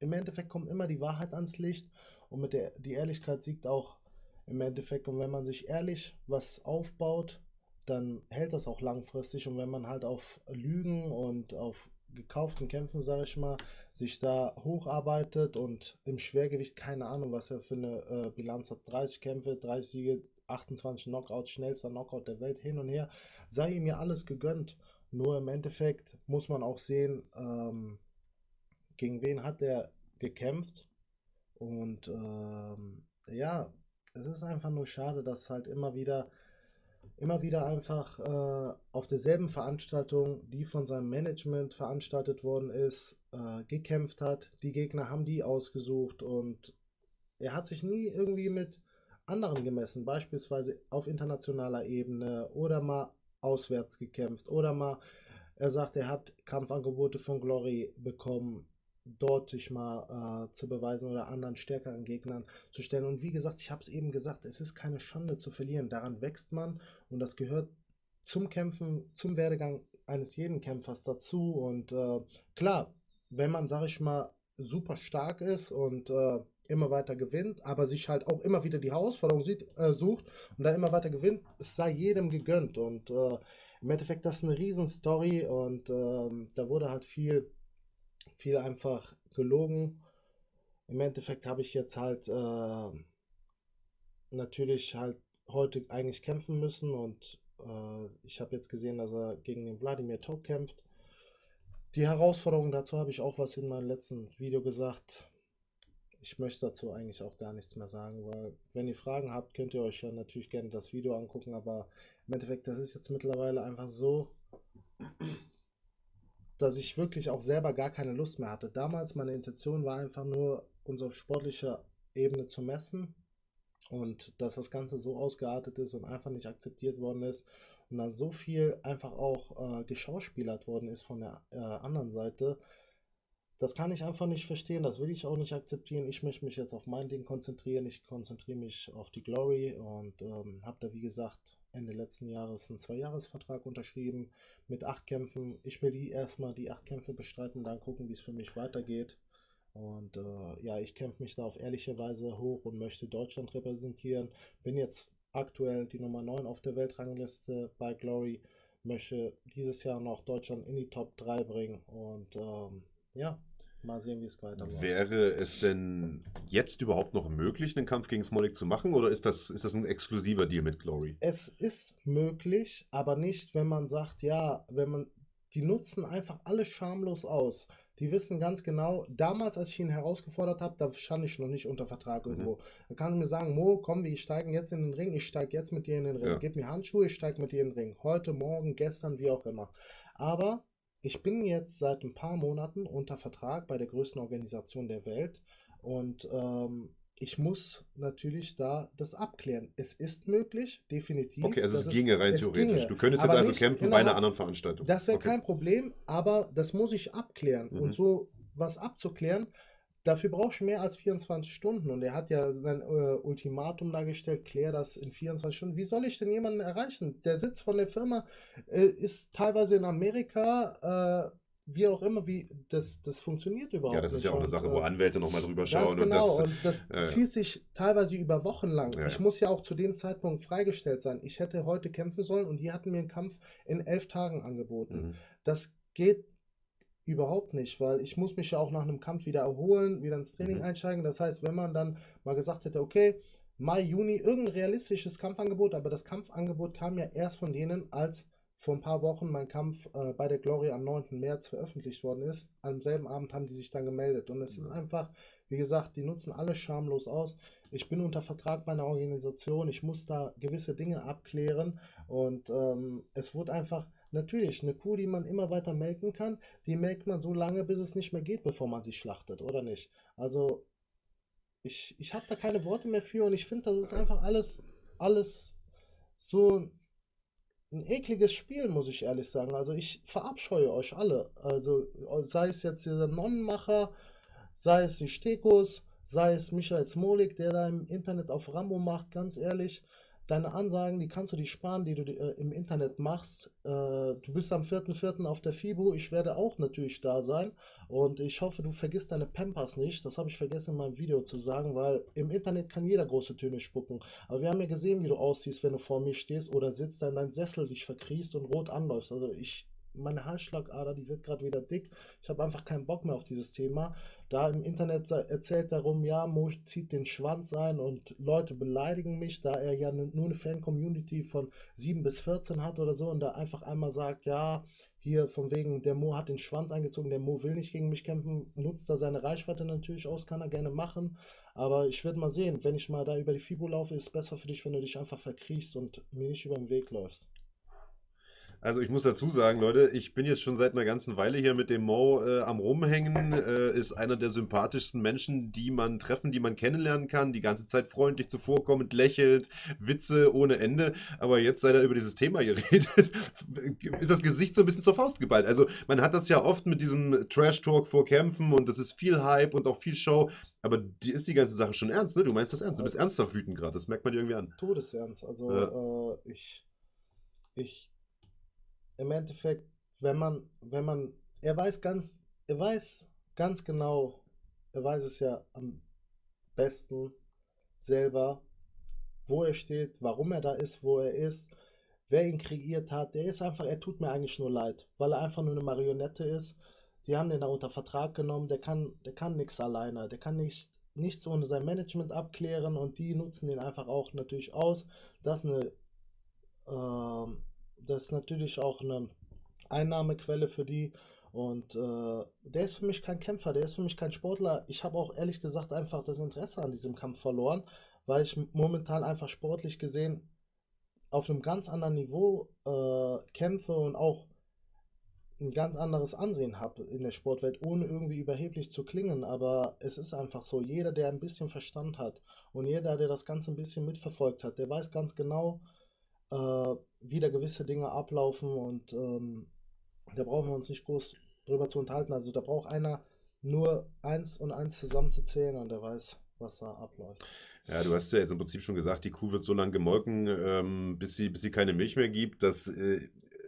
im Endeffekt kommt immer die Wahrheit ans Licht und mit der die Ehrlichkeit siegt auch im Endeffekt. Und wenn man sich ehrlich was aufbaut, dann hält das auch langfristig. Und wenn man halt auf Lügen und auf gekauften Kämpfen, sage ich mal, sich da hocharbeitet und im Schwergewicht, keine Ahnung, was er für eine äh, Bilanz hat, 30 Kämpfe, 30 Siege, 28 Knockouts, schnellster Knockout der Welt hin und her, sei ihm ja alles gegönnt. Nur im Endeffekt muss man auch sehen, ähm, gegen wen hat er gekämpft. Und ähm, ja, es ist einfach nur schade, dass halt immer wieder, immer wieder einfach äh, auf derselben Veranstaltung, die von seinem Management veranstaltet worden ist, äh, gekämpft hat. Die Gegner haben die ausgesucht und er hat sich nie irgendwie mit anderen gemessen, beispielsweise auf internationaler Ebene oder mal auswärts gekämpft oder mal, er sagt, er hat Kampfangebote von Glory bekommen, dort sich mal äh, zu beweisen oder anderen stärkeren Gegnern zu stellen. Und wie gesagt, ich habe es eben gesagt, es ist keine Schande zu verlieren. Daran wächst man und das gehört zum Kämpfen, zum Werdegang eines jeden Kämpfers dazu. Und äh, klar, wenn man, sag ich mal, super stark ist und äh, immer weiter gewinnt, aber sich halt auch immer wieder die Herausforderung sieht, äh, sucht und da immer weiter gewinnt, es sei jedem gegönnt. Und äh, im Endeffekt, das ist eine Riesenstory und ähm, da wurde halt viel, viel einfach gelogen. Im Endeffekt habe ich jetzt halt äh, natürlich halt heute eigentlich kämpfen müssen und äh, ich habe jetzt gesehen, dass er gegen den Wladimir Top kämpft. Die Herausforderung dazu habe ich auch was in meinem letzten Video gesagt. Ich möchte dazu eigentlich auch gar nichts mehr sagen, weil wenn ihr Fragen habt, könnt ihr euch ja natürlich gerne das Video angucken, aber im Endeffekt, das ist jetzt mittlerweile einfach so, dass ich wirklich auch selber gar keine Lust mehr hatte. Damals meine Intention war einfach nur, uns auf sportlicher Ebene zu messen und dass das Ganze so ausgeartet ist und einfach nicht akzeptiert worden ist und da so viel einfach auch äh, geschauspielert worden ist von der äh, anderen Seite, das kann ich einfach nicht verstehen, das will ich auch nicht akzeptieren. Ich möchte mich jetzt auf mein Ding konzentrieren, ich konzentriere mich auf die Glory und ähm, habe da wie gesagt Ende letzten Jahres einen Zwei-Jahres-Vertrag unterschrieben mit acht Kämpfen. Ich will die erstmal die acht Kämpfe bestreiten, dann gucken, wie es für mich weitergeht. Und äh, ja, ich kämpfe mich da auf ehrliche Weise hoch und möchte Deutschland repräsentieren. Bin jetzt aktuell die Nummer 9 auf der Weltrangliste bei Glory. Möchte dieses Jahr noch Deutschland in die Top 3 bringen. Und ähm, ja, mal sehen, wie es weitergeht. Wäre es denn jetzt überhaupt noch möglich, einen Kampf gegen Smolik zu machen oder ist das, ist das ein exklusiver Deal mit Glory? Es ist möglich, aber nicht, wenn man sagt, ja, wenn man, die nutzen einfach alles schamlos aus. Die wissen ganz genau, damals, als ich ihn herausgefordert habe, da stand ich noch nicht unter Vertrag irgendwo. Da kann ich mir sagen, Mo, komm, wir steigen jetzt in den Ring, ich steige jetzt mit dir in den Ring. Ja. Gib mir Handschuhe, ich steige mit dir in den Ring. Heute, morgen, gestern, wie auch immer. Aber ich bin jetzt seit ein paar Monaten unter Vertrag bei der größten Organisation der Welt und ähm, ich muss natürlich da das abklären. Es ist möglich, definitiv. Okay, also es ginge rein theoretisch. ginge. Du könntest Aber jetzt also kämpfen bei einer anderen Veranstaltung. Das wäre okay. kein Problem, aber das muss ich abklären. Mhm. Und so was abzuklären, dafür brauche ich mehr als 24 Stunden. Und er hat ja sein äh, Ultimatum dargestellt, klär das in 24 Stunden. Wie soll ich denn jemanden erreichen? Der Sitz von der Firma äh, ist teilweise in Amerika, äh, wie auch immer, wie das, das funktioniert überhaupt Ja, das ist nicht. ja auch eine Sache, äh, wo Anwälte nochmal drüber schauen. Genau, Und und das, ja. zieht sich teilweise über Wochen lang. Ja, Ich ja. muss ja auch zu dem Zeitpunkt freigestellt sein. Ich hätte heute kämpfen sollen und die hatten mir einen Kampf in elf Tagen angeboten. das, mhm. Das geht überhaupt nicht, weil ich muss mich ja auch nach einem Kampf wieder erholen, wieder ins Training Mhm. einsteigen. Das heißt, wenn man dann mal gesagt hätte, okay, Mai, Juni, irgendein realistisches Kampfangebot, aber das Kampfangebot kam ja erst von denen, als vor ein paar Wochen mein Kampf äh, bei der Glory am 9. März veröffentlicht worden ist. Am selben Abend haben die sich dann gemeldet. Und es ist Ja. einfach, wie gesagt, die nutzen alles schamlos aus. Ich bin unter Vertrag bei einer Organisation, ich muss da gewisse Dinge abklären und ähm, es wurde einfach, natürlich, eine Kuh, die man immer weiter melken kann, die melkt man so lange, bis es nicht mehr geht, bevor man sie schlachtet, oder nicht? Also, ich, ich habe da keine Worte mehr für und ich finde, das ist einfach alles, alles so ein ekliges Spiel, muss ich ehrlich sagen. Also ich verabscheue euch alle. Also sei es jetzt dieser Nonnenmacher, sei es die Stekos, sei es Michael Smolik, der da im Internet auf Rambo macht, ganz ehrlich. Deine Ansagen, die kannst du die sparen, die du äh, im Internet machst. Äh, du bist am 4.4. auf der FIBO. Ich werde auch natürlich da sein. Und ich hoffe, du vergisst deine Pampers nicht. Das habe ich vergessen in meinem Video zu sagen, weil im Internet kann jeder große Töne spucken. Aber wir haben ja gesehen, wie du aussiehst, wenn du vor mir stehst oder sitzt da in deinem Sessel, dich verkriechst und rot anläufst. Also ich, meine Halsschlagader, die wird gerade wieder dick. Ich habe einfach keinen Bock mehr auf dieses Thema. Da im Internet erzählt darum, ja, Mo zieht den Schwanz ein und Leute beleidigen mich, da er ja nu- nur eine Fan-Community von 7 bis 14 hat oder so und da einfach einmal sagt, ja, hier von wegen, der Mo hat den Schwanz eingezogen, der Mo will nicht gegen mich kämpfen, nutzt da seine Reichweite natürlich aus, kann er gerne machen. Aber ich werde mal sehen, wenn ich mal da über die FIBO laufe, ist es besser für dich, wenn du dich einfach verkriechst und mir nicht über den Weg läufst. Also ich muss dazu sagen, Leute, ich bin jetzt schon seit einer ganzen Weile hier mit dem Mo äh, am Rumhängen. Äh, ist einer der sympathischsten Menschen, die man treffen, die man kennenlernen kann. Die ganze Zeit freundlich zuvorkommend, lächelt, Witze ohne Ende. Aber jetzt, seit er über dieses Thema hier redet, ist das Gesicht so ein bisschen zur Faust geballt. Also man hat das ja oft mit diesem Trash-Talk vor Kämpfen und das ist viel Hype und auch viel Show. Aber die ist die ganze Sache schon ernst, ne? Du meinst das ernst. Du bist ernsthaft wütend gerade. Das merkt man dir irgendwie an. Todesernst. Also Ja. äh, ich, ich, im Endeffekt, wenn man, wenn man, er weiß ganz, er weiß ganz genau, er weiß es ja am besten selber, wo er steht, warum er da ist, wo er ist, wer ihn kreiert hat. Der ist einfach, er tut mir eigentlich nur leid, weil er einfach nur eine Marionette ist. Die haben den da unter Vertrag genommen, der kann, der kann nichts alleine, der kann nicht, nichts ohne sein Management abklären und die nutzen den einfach auch natürlich aus. Das ist eine, ähm, das ist natürlich auch eine Einnahmequelle für die. Und äh, der ist für mich kein Kämpfer, der ist für mich kein Sportler. Ich habe auch ehrlich gesagt einfach das Interesse an diesem Kampf verloren, weil ich momentan einfach sportlich gesehen auf einem ganz anderen Niveau äh, kämpfe und auch ein ganz anderes Ansehen habe in der Sportwelt, ohne irgendwie überheblich zu klingen. Aber es ist einfach so, jeder, der ein bisschen Verstand hat und jeder, der das Ganze ein bisschen mitverfolgt hat, der weiß ganz genau, äh, wie da gewisse Dinge ablaufen und ähm, da brauchen wir uns nicht groß drüber zu unterhalten. Also da braucht einer nur eins und eins zusammenzuzählen und der weiß, was da abläuft. Ja, du hast ja jetzt im Prinzip schon gesagt, die Kuh wird so lange gemolken, ähm, bis sie, bis sie keine Milch mehr gibt. Das, äh,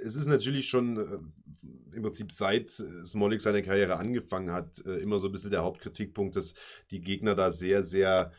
es ist natürlich schon äh, im Prinzip seit äh, Smolik seine Karriere angefangen hat, äh, immer so ein bisschen der Hauptkritikpunkt, dass die Gegner da sehr, sehr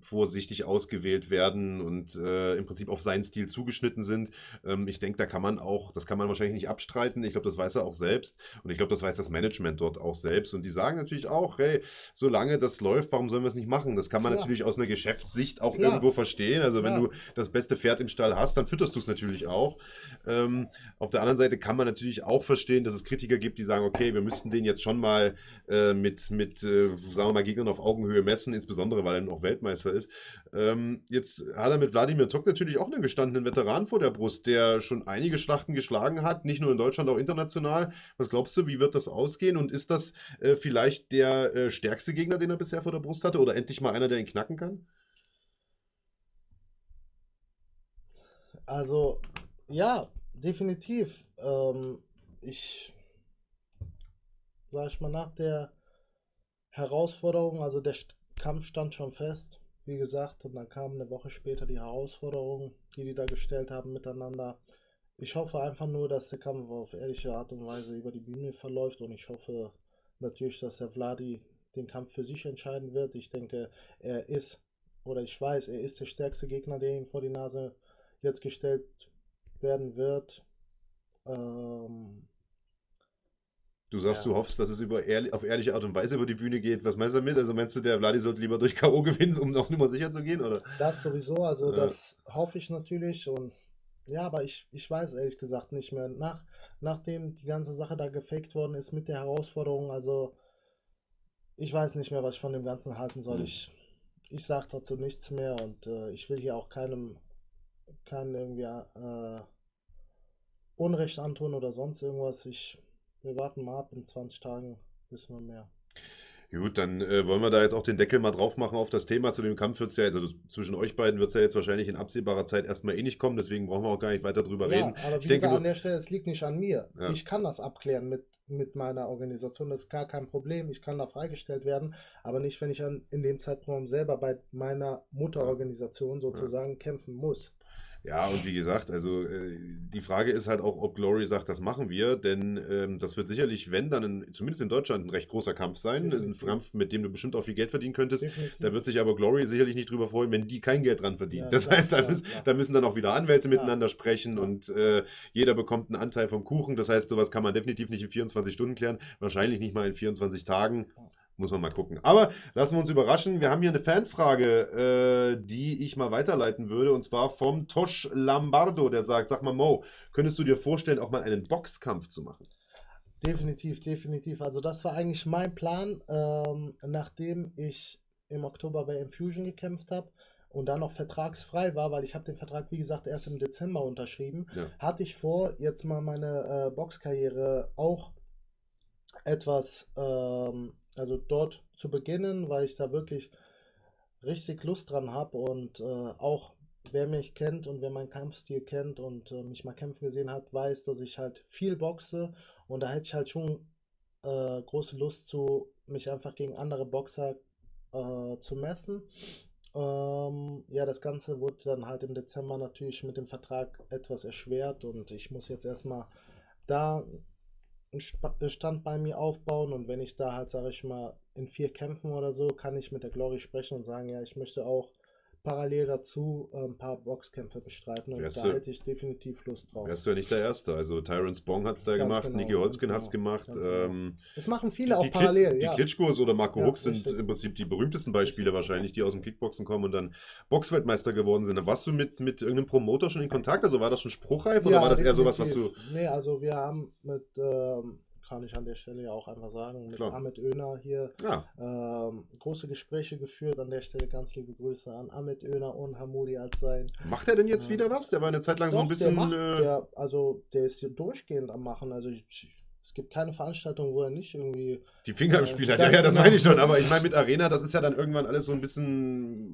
vorsichtig ausgewählt werden und äh, im Prinzip auf seinen Stil zugeschnitten sind. Ähm, ich denke, da kann man auch, das kann man wahrscheinlich nicht abstreiten. Ich glaube, das weiß er auch selbst und ich glaube, das weiß das Management dort auch selbst. Und die sagen natürlich auch, hey, solange das läuft, warum sollen wir es nicht machen? Das kann man Klar. natürlich aus einer Geschäftssicht auch Klar. irgendwo verstehen. Also wenn Klar. du das beste Pferd im Stall hast, dann fütterst du es natürlich auch. Ähm, auf der anderen Seite kann man natürlich auch verstehen, dass es Kritiker gibt, die sagen, okay, wir müssten den jetzt schon mal äh, mit, mit äh, sagen wir mal, Gegnern auf Augenhöhe messen, insbesondere weil er auch Weltmeister Weltmeister ist. Ähm, jetzt hat er mit Wladimir Tok natürlich auch einen gestandenen Veteran vor der Brust, der schon einige Schlachten geschlagen hat, nicht nur in Deutschland, auch international. Was glaubst du, wie wird das ausgehen? Und ist das äh, vielleicht der äh, stärkste Gegner, den er bisher vor der Brust hatte? Oder endlich mal einer, der ihn knacken kann? Also, ja, definitiv. Ähm, ich, sag ich mal, nach der Herausforderung, also der Kampf stand schon fest, wie gesagt, und dann kam eine Woche später die Herausforderung, die die da gestellt haben miteinander. Ich hoffe einfach nur, dass der Kampf auf ehrliche Art und Weise über die Bühne verläuft und ich hoffe natürlich, dass der Vladi den Kampf für sich entscheiden wird. Ich denke, er ist, oder ich weiß, er ist der stärkste Gegner, der ihm vor die Nase jetzt gestellt werden wird. Ähm, Du sagst, Ja. du hoffst, dass es über ehrli auf ehrliche Art und Weise über die Bühne geht. Was meinst du damit? Also meinst du, der Vladi sollte lieber durch K.O. gewinnen, um auf Nummer sicher zu gehen? Oder? Das sowieso, also Ja. das hoffe ich natürlich und ja, aber ich, ich weiß ehrlich gesagt nicht mehr. Nach, nachdem die ganze Sache da gefaked worden ist mit der Herausforderung, also ich weiß nicht mehr, was ich von dem Ganzen halten soll. Hm. Ich, ich sage dazu nichts mehr und äh, ich will hier auch keinem, keinem irgendwie äh, Unrecht antun oder sonst irgendwas. Ich, wir warten mal ab, in 20 Tagen wissen wir mehr. Gut, dann äh, wollen wir da jetzt auch den Deckel mal drauf machen auf das Thema. Zu dem Kampf wird es ja, also zwischen euch beiden wird es ja jetzt wahrscheinlich in absehbarer Zeit erstmal eh nicht kommen, deswegen brauchen wir auch gar nicht weiter drüber Ja, reden. aber Ich wie denke gesagt, nur- an der Stelle, es liegt nicht an mir. Ja. Ich kann das abklären mit, mit meiner Organisation, das ist gar kein Problem. Ich kann da freigestellt werden, aber nicht, wenn ich an, in dem Zeitraum selber bei meiner Mutterorganisation sozusagen kämpfen muss. Ja, und wie gesagt, also äh, die Frage ist halt auch, ob Glory sagt, das machen wir, denn ähm, das wird sicherlich, wenn dann, ein, zumindest in Deutschland, ein recht großer Kampf sein. Ein Definitiv. Kampf, mit dem du bestimmt auch viel Geld verdienen könntest. Definitiv. Da wird sich aber Glory sicherlich nicht drüber freuen, wenn die kein Geld dran verdienen. Ja, das heißt, da, müssen, klar. da müssen dann auch wieder Anwälte Klar. miteinander sprechen und äh, jeder bekommt einen Anteil vom Kuchen. Das heißt, sowas kann man definitiv nicht in 24 Stunden klären, wahrscheinlich nicht mal in 24 Tagen. Muss man mal gucken. Aber lassen wir uns überraschen. Wir haben hier eine Fanfrage, äh, die ich mal weiterleiten würde. Und zwar vom Tosh Lambardo, der sagt: Sag mal, Mo, könntest du dir vorstellen, auch mal einen Boxkampf zu machen? Definitiv, definitiv. Also das war eigentlich mein Plan, ähm, nachdem ich im Oktober bei Infusion gekämpft habe und dann noch vertragsfrei war, weil ich habe den Vertrag, wie gesagt, erst im Dezember unterschrieben, Ja. hatte ich vor, jetzt mal meine äh, Boxkarriere auch etwas, ähm, also dort zu beginnen, weil ich da wirklich richtig Lust dran habe und äh, auch wer mich kennt und wer meinen Kampfstil kennt und äh, mich mal kämpfen gesehen hat, weiß, dass ich halt viel boxe und da hätte ich halt schon äh, große Lust zu, mich einfach gegen andere Boxer äh, zu messen. Ähm, ja, das Ganze wurde dann halt im Dezember natürlich mit dem Vertrag etwas erschwert und ich muss jetzt erstmal da einen Stand bei mir aufbauen und wenn ich da halt, sage ich mal, in vier Kämpfen oder so, kann ich mit der Glory sprechen und sagen, ja, ich möchte auch parallel dazu äh, ein paar Boxkämpfe bestreiten und Wärst da du- hätte ich definitiv Lust drauf. Wärst du ja nicht der Erste. Also Tyrone Spong hat es da gemacht, genau, Niki Holzkin hat es genau, gemacht. genau. Ähm, Es machen die, viele auch die, parallel, Kli- die ja. Klitschkos oder Marco Ja, Hux sind richtig. im Prinzip die berühmtesten Beispiele wahrscheinlich, die aus dem Kickboxen kommen und dann Boxweltmeister geworden sind. Warst du mit, mit irgendeinem Promoter schon in Kontakt? Also war das schon spruchreif oder Ja, war das eher sowas, was du. definitiv. Nee, also wir haben mit, ähm, kann ich an der Stelle ja auch einfach sagen, mit Klar. Ahmed Öner hier Ja, ähm, große Gespräche geführt. An der Stelle ganz liebe Grüße an Ahmed Öner und Hamudi als sein. macht er denn jetzt Ja. wieder was? Der war eine Zeit lang so ein Doch, bisschen. der macht, äh, der, also der ist hier durchgehend am Machen. Also ich, es gibt keine Veranstaltung, wo er nicht irgendwie. Die Finger im Äh, Spiel hat. Ja, ja, das meine ich schon. Aber ich meine, mit Arena, das ist ja dann irgendwann alles so ein bisschen.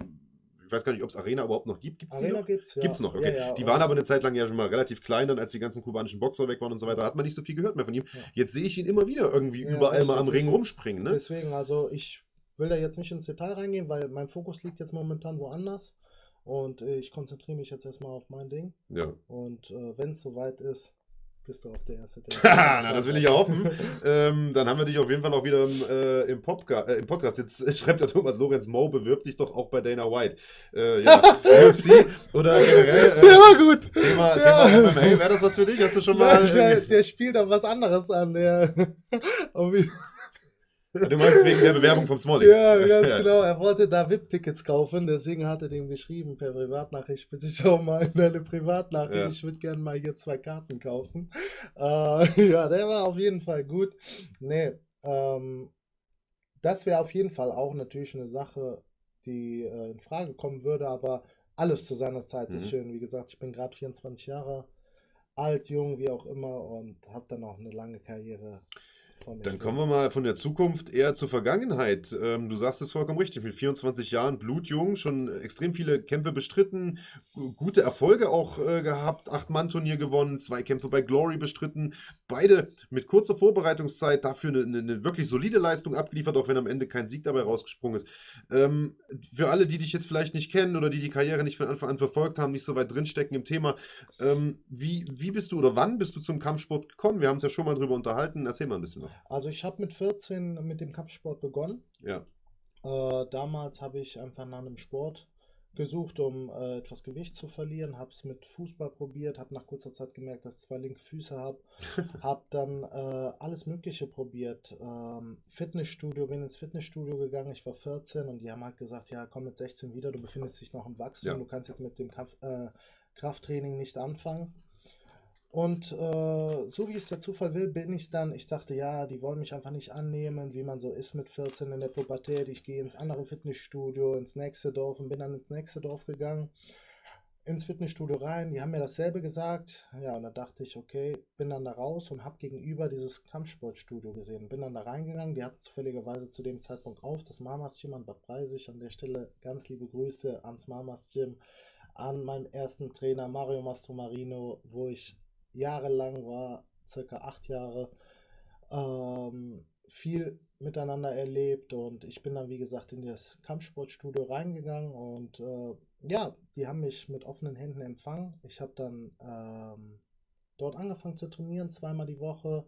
Ich weiß gar nicht, ob es Arena überhaupt noch gibt. Gibt es die Arena noch? gibt's, ja. Gibt's noch, okay. Ja, ja, die waren aber eine Zeit lang ja schon mal relativ klein, dann als die ganzen kubanischen Boxer weg waren und so weiter, hat man nicht so viel gehört mehr von ihm. Jetzt sehe ich ihn immer wieder irgendwie überall mal richtig, am Ring rumspringen, ne? Deswegen, also ich will da jetzt nicht ins Detail reingehen, weil mein Fokus liegt jetzt momentan woanders. Und äh, ich konzentriere mich jetzt erstmal auf mein Ding. Ja. Und äh, wenn es soweit ist, bist du auch der Erste. Der Na, das will ich ja hoffen. ähm, dann haben wir dich auf jeden Fall auch wieder im, äh, im, äh, im Podcast. Jetzt äh, schreibt der Thomas Lorenz Mo, bewirb dich doch auch bei Dana White. Äh, ja, UFC oder generell. Der Äh, war gut. Thema, Ja. Thema MMA, wäre das was für dich? Hast du schon mal. Ja, der, der spielt auch was anderes an. Der, du meinst wegen der Bewerbung vom Smalling? ja, ganz genau. Er wollte da VIP-Tickets kaufen, deswegen hat er dem geschrieben per Privatnachricht. Bitte schau mal in deine Privatnachricht. Ja. Ich würde gerne mal hier zwei Karten kaufen. Äh, ja, der war auf jeden Fall gut. Nee, ähm, das wäre auf jeden Fall auch natürlich eine Sache, die äh, in Frage kommen würde, aber alles zu seiner Zeit ist Mhm. schön. Wie gesagt, ich bin gerade 24 Jahre alt, jung, wie auch immer und habe dann auch eine lange Karriere Dann kommen wir mal von der Zukunft eher zur Vergangenheit. Ähm, du sagst es vollkommen richtig, mit 24 Jahren blutjung, schon extrem viele Kämpfe bestritten, gu- gute Erfolge auch äh, gehabt, Acht-Mann-Turnier gewonnen, zwei Kämpfe bei Glory bestritten, beide mit kurzer Vorbereitungszeit, dafür eine, eine, eine wirklich solide Leistung abgeliefert, auch wenn am Ende kein Sieg dabei rausgesprungen ist. Ähm, für alle, die dich jetzt vielleicht nicht kennen oder die die Karriere nicht von Anfang an verfolgt haben, nicht so weit drinstecken im Thema, ähm, wie, wie bist du oder wann bist du zum Kampfsport gekommen? Wir haben es ja schon mal drüber unterhalten, erzähl mal ein bisschen was. Also ich habe mit 14 mit dem Kampfsport begonnen. Ja. Äh, damals habe ich einfach nach einem Sport gesucht, um äh, etwas Gewicht zu verlieren. Habe es mit Fußball probiert, habe nach kurzer Zeit gemerkt, dass ich zwei linke Füße habe. habe dann äh, alles Mögliche probiert. Ähm, Fitnessstudio, bin ins Fitnessstudio gegangen. Ich war 14 und die haben halt gesagt, ja, komm mit 16 wieder, du befindest dich noch im Wachstum, Ja. du kannst jetzt mit dem Kampf, äh, Krafttraining nicht anfangen. Und äh, so wie es der Zufall will, bin ich dann, ich dachte, ja, die wollen mich einfach nicht annehmen, wie man so ist mit 14 in der Pubertät. Ich gehe ins andere Fitnessstudio, ins nächste Dorf und bin dann ins nächste Dorf gegangen, ins Fitnessstudio rein. Die haben mir dasselbe gesagt. Ja, und da dachte ich, okay, bin dann da raus und habe gegenüber dieses Kampfsportstudio gesehen. Bin dann da reingegangen. Die hatten zufälligerweise zu dem Zeitpunkt auf, das Mamas Gym an Bad Breisig. An der Stelle ganz liebe Grüße ans Mamas Gym, an meinen ersten Trainer Mario Mastromarino, wo ich jahrelang war, circa acht Jahre, ähm, viel miteinander erlebt und ich bin dann, wie gesagt, in das Kampfsportstudio reingegangen und äh, ja, die haben mich mit offenen Händen empfangen. Ich habe dann ähm, dort angefangen zu trainieren, zweimal die Woche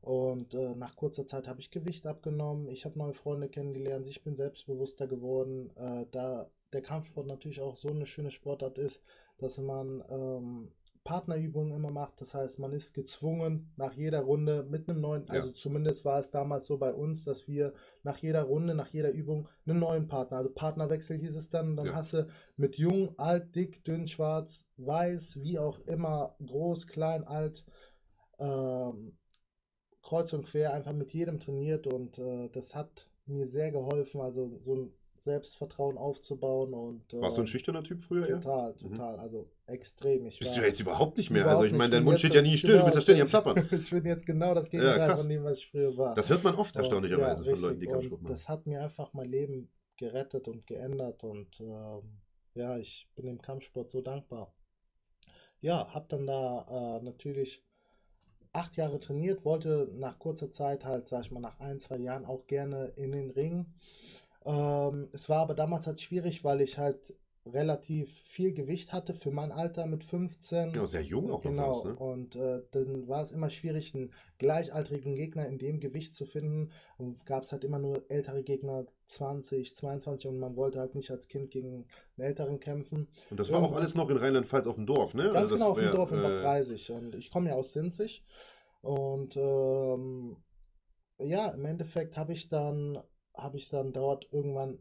und äh, nach kurzer Zeit habe ich Gewicht abgenommen. Ich habe neue Freunde kennengelernt, ich bin selbstbewusster geworden, äh, da der Kampfsport natürlich auch so eine schöne Sportart ist, dass man ähm, Partnerübungen immer macht. Das heißt, man ist gezwungen, nach jeder Runde mit einem neuen, Ja. also zumindest war es damals so bei uns, dass wir nach jeder Runde, nach jeder Übung einen neuen Partner, also Partnerwechsel hieß es dann, dann Ja. hast du mit jung, alt, dick, dünn, schwarz, weiß, wie auch immer, groß, klein, alt, ähm, kreuz und quer einfach mit jedem trainiert und äh, das hat mir sehr geholfen, also so ein Selbstvertrauen aufzubauen und Warst du ein ähm, schüchterner Typ früher? Total, Mhm. total, also extrem. Ich Bist du jetzt überhaupt nicht mehr? überhaupt also ich meine, dein Mund steht ja nie still, du bist ja ständig am Plappern. ich bin jetzt genau das Gegenteil krass. von dem, was ich früher war. Das hört man oft erstaunlicherweise ja, von Leuten, die. Kampfsport machen. das hat mir einfach mein Leben gerettet und geändert und ähm, ja, ich bin dem Kampfsport so dankbar. Ja, habe dann da äh, natürlich acht Jahre trainiert, wollte nach kurzer Zeit halt, sag ich mal, nach ein, zwei Jahren auch gerne in den Ring. Ähm, es war aber damals halt schwierig, weil ich halt relativ viel Gewicht hatte für mein Alter mit 15. Ja, sehr jung auch Genau, warst, ne? und äh, dann war es immer schwierig, einen gleichaltrigen Gegner in dem Gewicht zu finden. Und gab es halt immer nur ältere Gegner, 20, 22, und man wollte halt nicht als Kind gegen einen älteren kämpfen. Und das war auch irgendwann- alles noch in Rheinland-Pfalz auf dem Dorf, ne? Ganz Also genau auf dem Dorf in Bad äh, Breisig. Und ich komme ja aus Sinzig. Und ähm, ja, im Endeffekt habe ich dann, habe ich dann dort irgendwann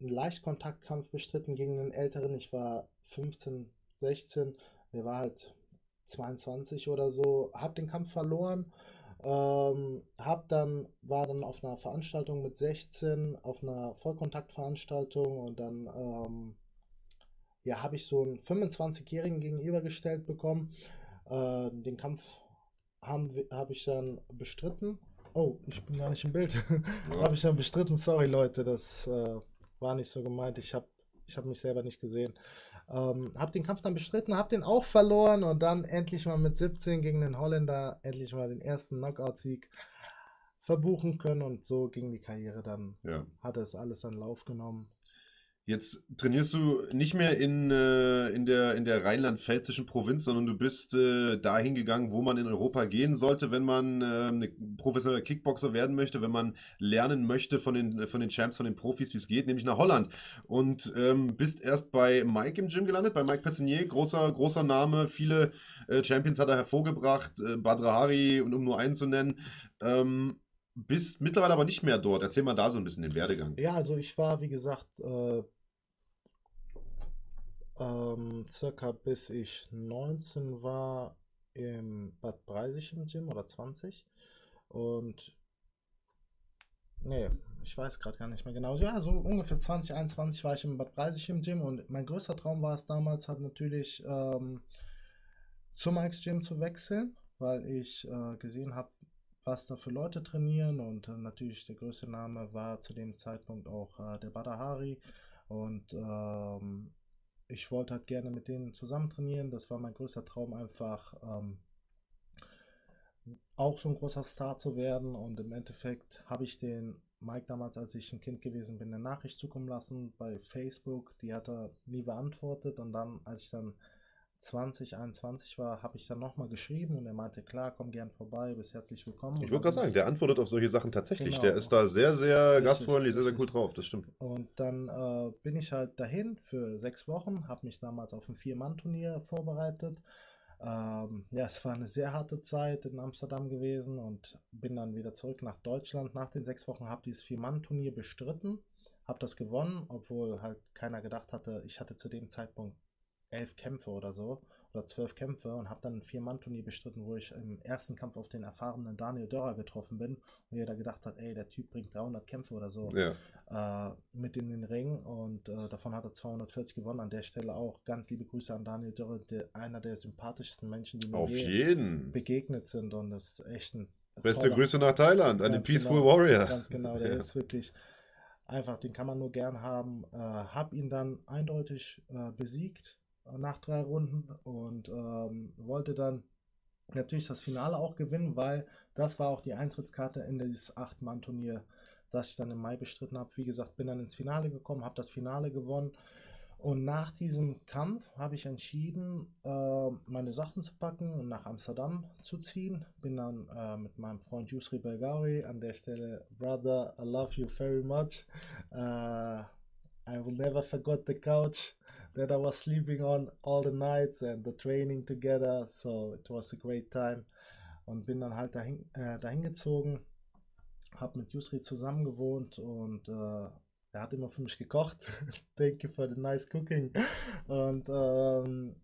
einen Leichtkontaktkampf bestritten gegen einen älteren. Ich war 15, 16, der war halt 22 oder so, habe den Kampf verloren. Ähm, hab dann, war dann auf einer Veranstaltung mit 16, auf einer Vollkontaktveranstaltung und dann ähm, ja, habe ich so einen 25-Jährigen gegenübergestellt bekommen. Äh, den Kampf habe hab ich dann bestritten. Oh, ich bin gar nicht im Bild. Ja. habe ich dann bestritten. Sorry, Leute, das äh, war nicht so gemeint. Ich habe ich hab mich selber nicht gesehen. Ähm, habe den Kampf dann bestritten, habe den auch verloren und dann endlich mal mit 17 gegen den Holländer endlich mal den ersten Knockout-Sieg verbuchen können und so ging die Karriere dann, Ja. hatte es alles an Lauf genommen. Jetzt trainierst du nicht mehr in, äh, in der, in der rheinland-pfälzischen Provinz, sondern du bist äh, dahin gegangen, wo man in Europa gehen sollte, wenn man äh, ne, professioneller Kickboxer werden möchte, wenn man lernen möchte von den, von den Champs, von den Profis, wie es geht, nämlich nach Holland. Und ähm, bist erst bei Mike im Gym gelandet, bei Mike Pessonier, großer, großer Name, viele äh, Champions hat er hervorgebracht, äh, Badr Hari, um nur einen zu nennen. Ähm, bist mittlerweile aber nicht mehr dort. Erzähl mal da so ein bisschen den Werdegang. Ja, also ich war, wie gesagt, äh, ähm, circa bis ich 19 war im Bad Breisig im Gym oder 20. Und nee, ich weiß gerade gar nicht mehr genau. Ja, so ungefähr 2021 war ich in Bad Breisig im Gym und mein größter Traum war es damals, hat natürlich ähm, zum Mike's Gym zu wechseln, weil ich äh, gesehen habe, was da für Leute trainieren und äh, natürlich der größte Name war zu dem Zeitpunkt auch äh, der Badahari und ähm, ich wollte halt gerne mit denen zusammen trainieren. Das war mein größter Traum, einfach ähm, auch so ein großer Star zu werden. Und im Endeffekt habe ich den Mike damals, als ich ein Kind gewesen bin, eine Nachricht zukommen lassen bei Facebook. Die hat er nie beantwortet. Und dann, als ich dann 2021 war, habe ich dann nochmal geschrieben und er meinte, klar, komm gern vorbei, bist herzlich willkommen. Ich würde gerade sagen, der antwortet auf solche Sachen tatsächlich. Genau. Der ist da sehr, sehr Richtig, gastfreundlich, sehr, sehr cool drauf, das stimmt. Und dann äh, bin ich halt dahin für sechs Wochen, habe mich damals auf ein Vier-Mann-Turnier vorbereitet. Ähm, ja, es war eine sehr harte Zeit in Amsterdam gewesen und bin dann wieder zurück nach Deutschland. Nach den sechs Wochen habe dieses Vier-Mann-Turnier bestritten, habe das gewonnen, obwohl halt keiner gedacht hatte, ich hatte zu dem Zeitpunkt elf Kämpfe oder so oder zwölf Kämpfe und habe dann ein Vier-Mann-Turnier bestritten, wo ich im ersten Kampf auf den erfahrenen Daniel Dörrer getroffen bin und jeder gedacht hat, ey, der Typ bringt 300 Kämpfe oder so Ja. äh, mit in den Ring und äh, davon hat er 240 gewonnen. An der Stelle auch ganz liebe Grüße an Daniel Dörre, der, einer der sympathischsten Menschen, die mir Auf je jeden. begegnet sind und das ist echt ein Beste toller- Grüße nach Thailand, an den Peaceful genau, Warrior. Ganz genau, der Ja. ist wirklich einfach, den kann man nur gern haben. Äh, hab ihn dann eindeutig äh, besiegt nach drei Runden und ähm, wollte dann natürlich das Finale auch gewinnen, weil das war auch die Eintrittskarte in dieses Acht-Mann-Turnier, das ich dann im Mai bestritten habe. Wie gesagt, bin dann ins Finale gekommen, habe das Finale gewonnen. Und nach diesem Kampf habe ich entschieden, äh, meine Sachen zu packen und nach Amsterdam zu ziehen. Bin dann äh, mit meinem Freund Yusri Belgawi an der Stelle, Brother, I love you very much. Uh, I will never forget the couch that I was sleeping on all the nights and the training together. So it was a great time. Und bin dann halt dahin, äh, dahin gezogen, habe mit Yusri zusammen gewohnt und äh, er hat immer für mich gekocht. Thank you for the nice cooking. Und ähm,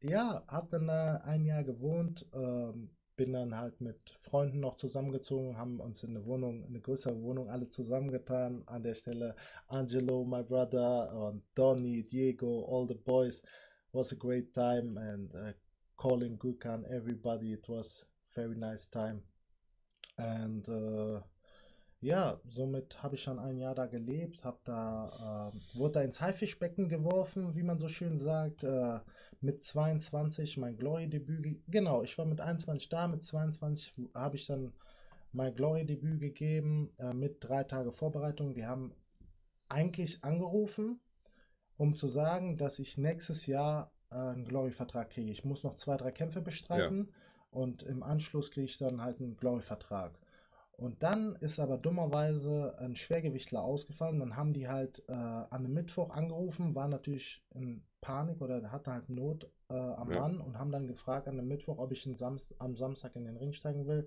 ja, habe dann da ein Jahr gewohnt, ähm, bin dann halt mit Freunden noch zusammengezogen, haben uns in eine Wohnung, in eine größere Wohnung alle zusammengetan. An der Stelle Angelo, my brother, und Donny, Diego, all the boys. Was a great time and uh, calling Gurkhan, everybody. It was very nice time. And uh, ja, somit habe ich schon ein Jahr da gelebt, habe da, ähm, wurde da ins Haifischbecken geworfen, wie man so schön sagt, äh, mit 22 mein Glory-Debüt, ge- genau, ich war mit 21 da, mit 22 habe ich dann mein Glory-Debüt gegeben, äh, mit drei Tage Vorbereitung. Die haben eigentlich angerufen, um zu sagen, dass ich nächstes Jahr äh, einen Glory-Vertrag kriege. Ich muss noch zwei, drei Kämpfe bestreiten und im Anschluss kriege ich dann halt einen Glory-Vertrag. Und dann ist aber dummerweise ein Schwergewichtler ausgefallen. Dann haben die halt äh, an einem Mittwoch angerufen, waren natürlich in Panik oder hatten halt Not äh, am Ja. Mann und haben dann gefragt an einem Mittwoch, ob ich Samst am Samstag in den Ring steigen will.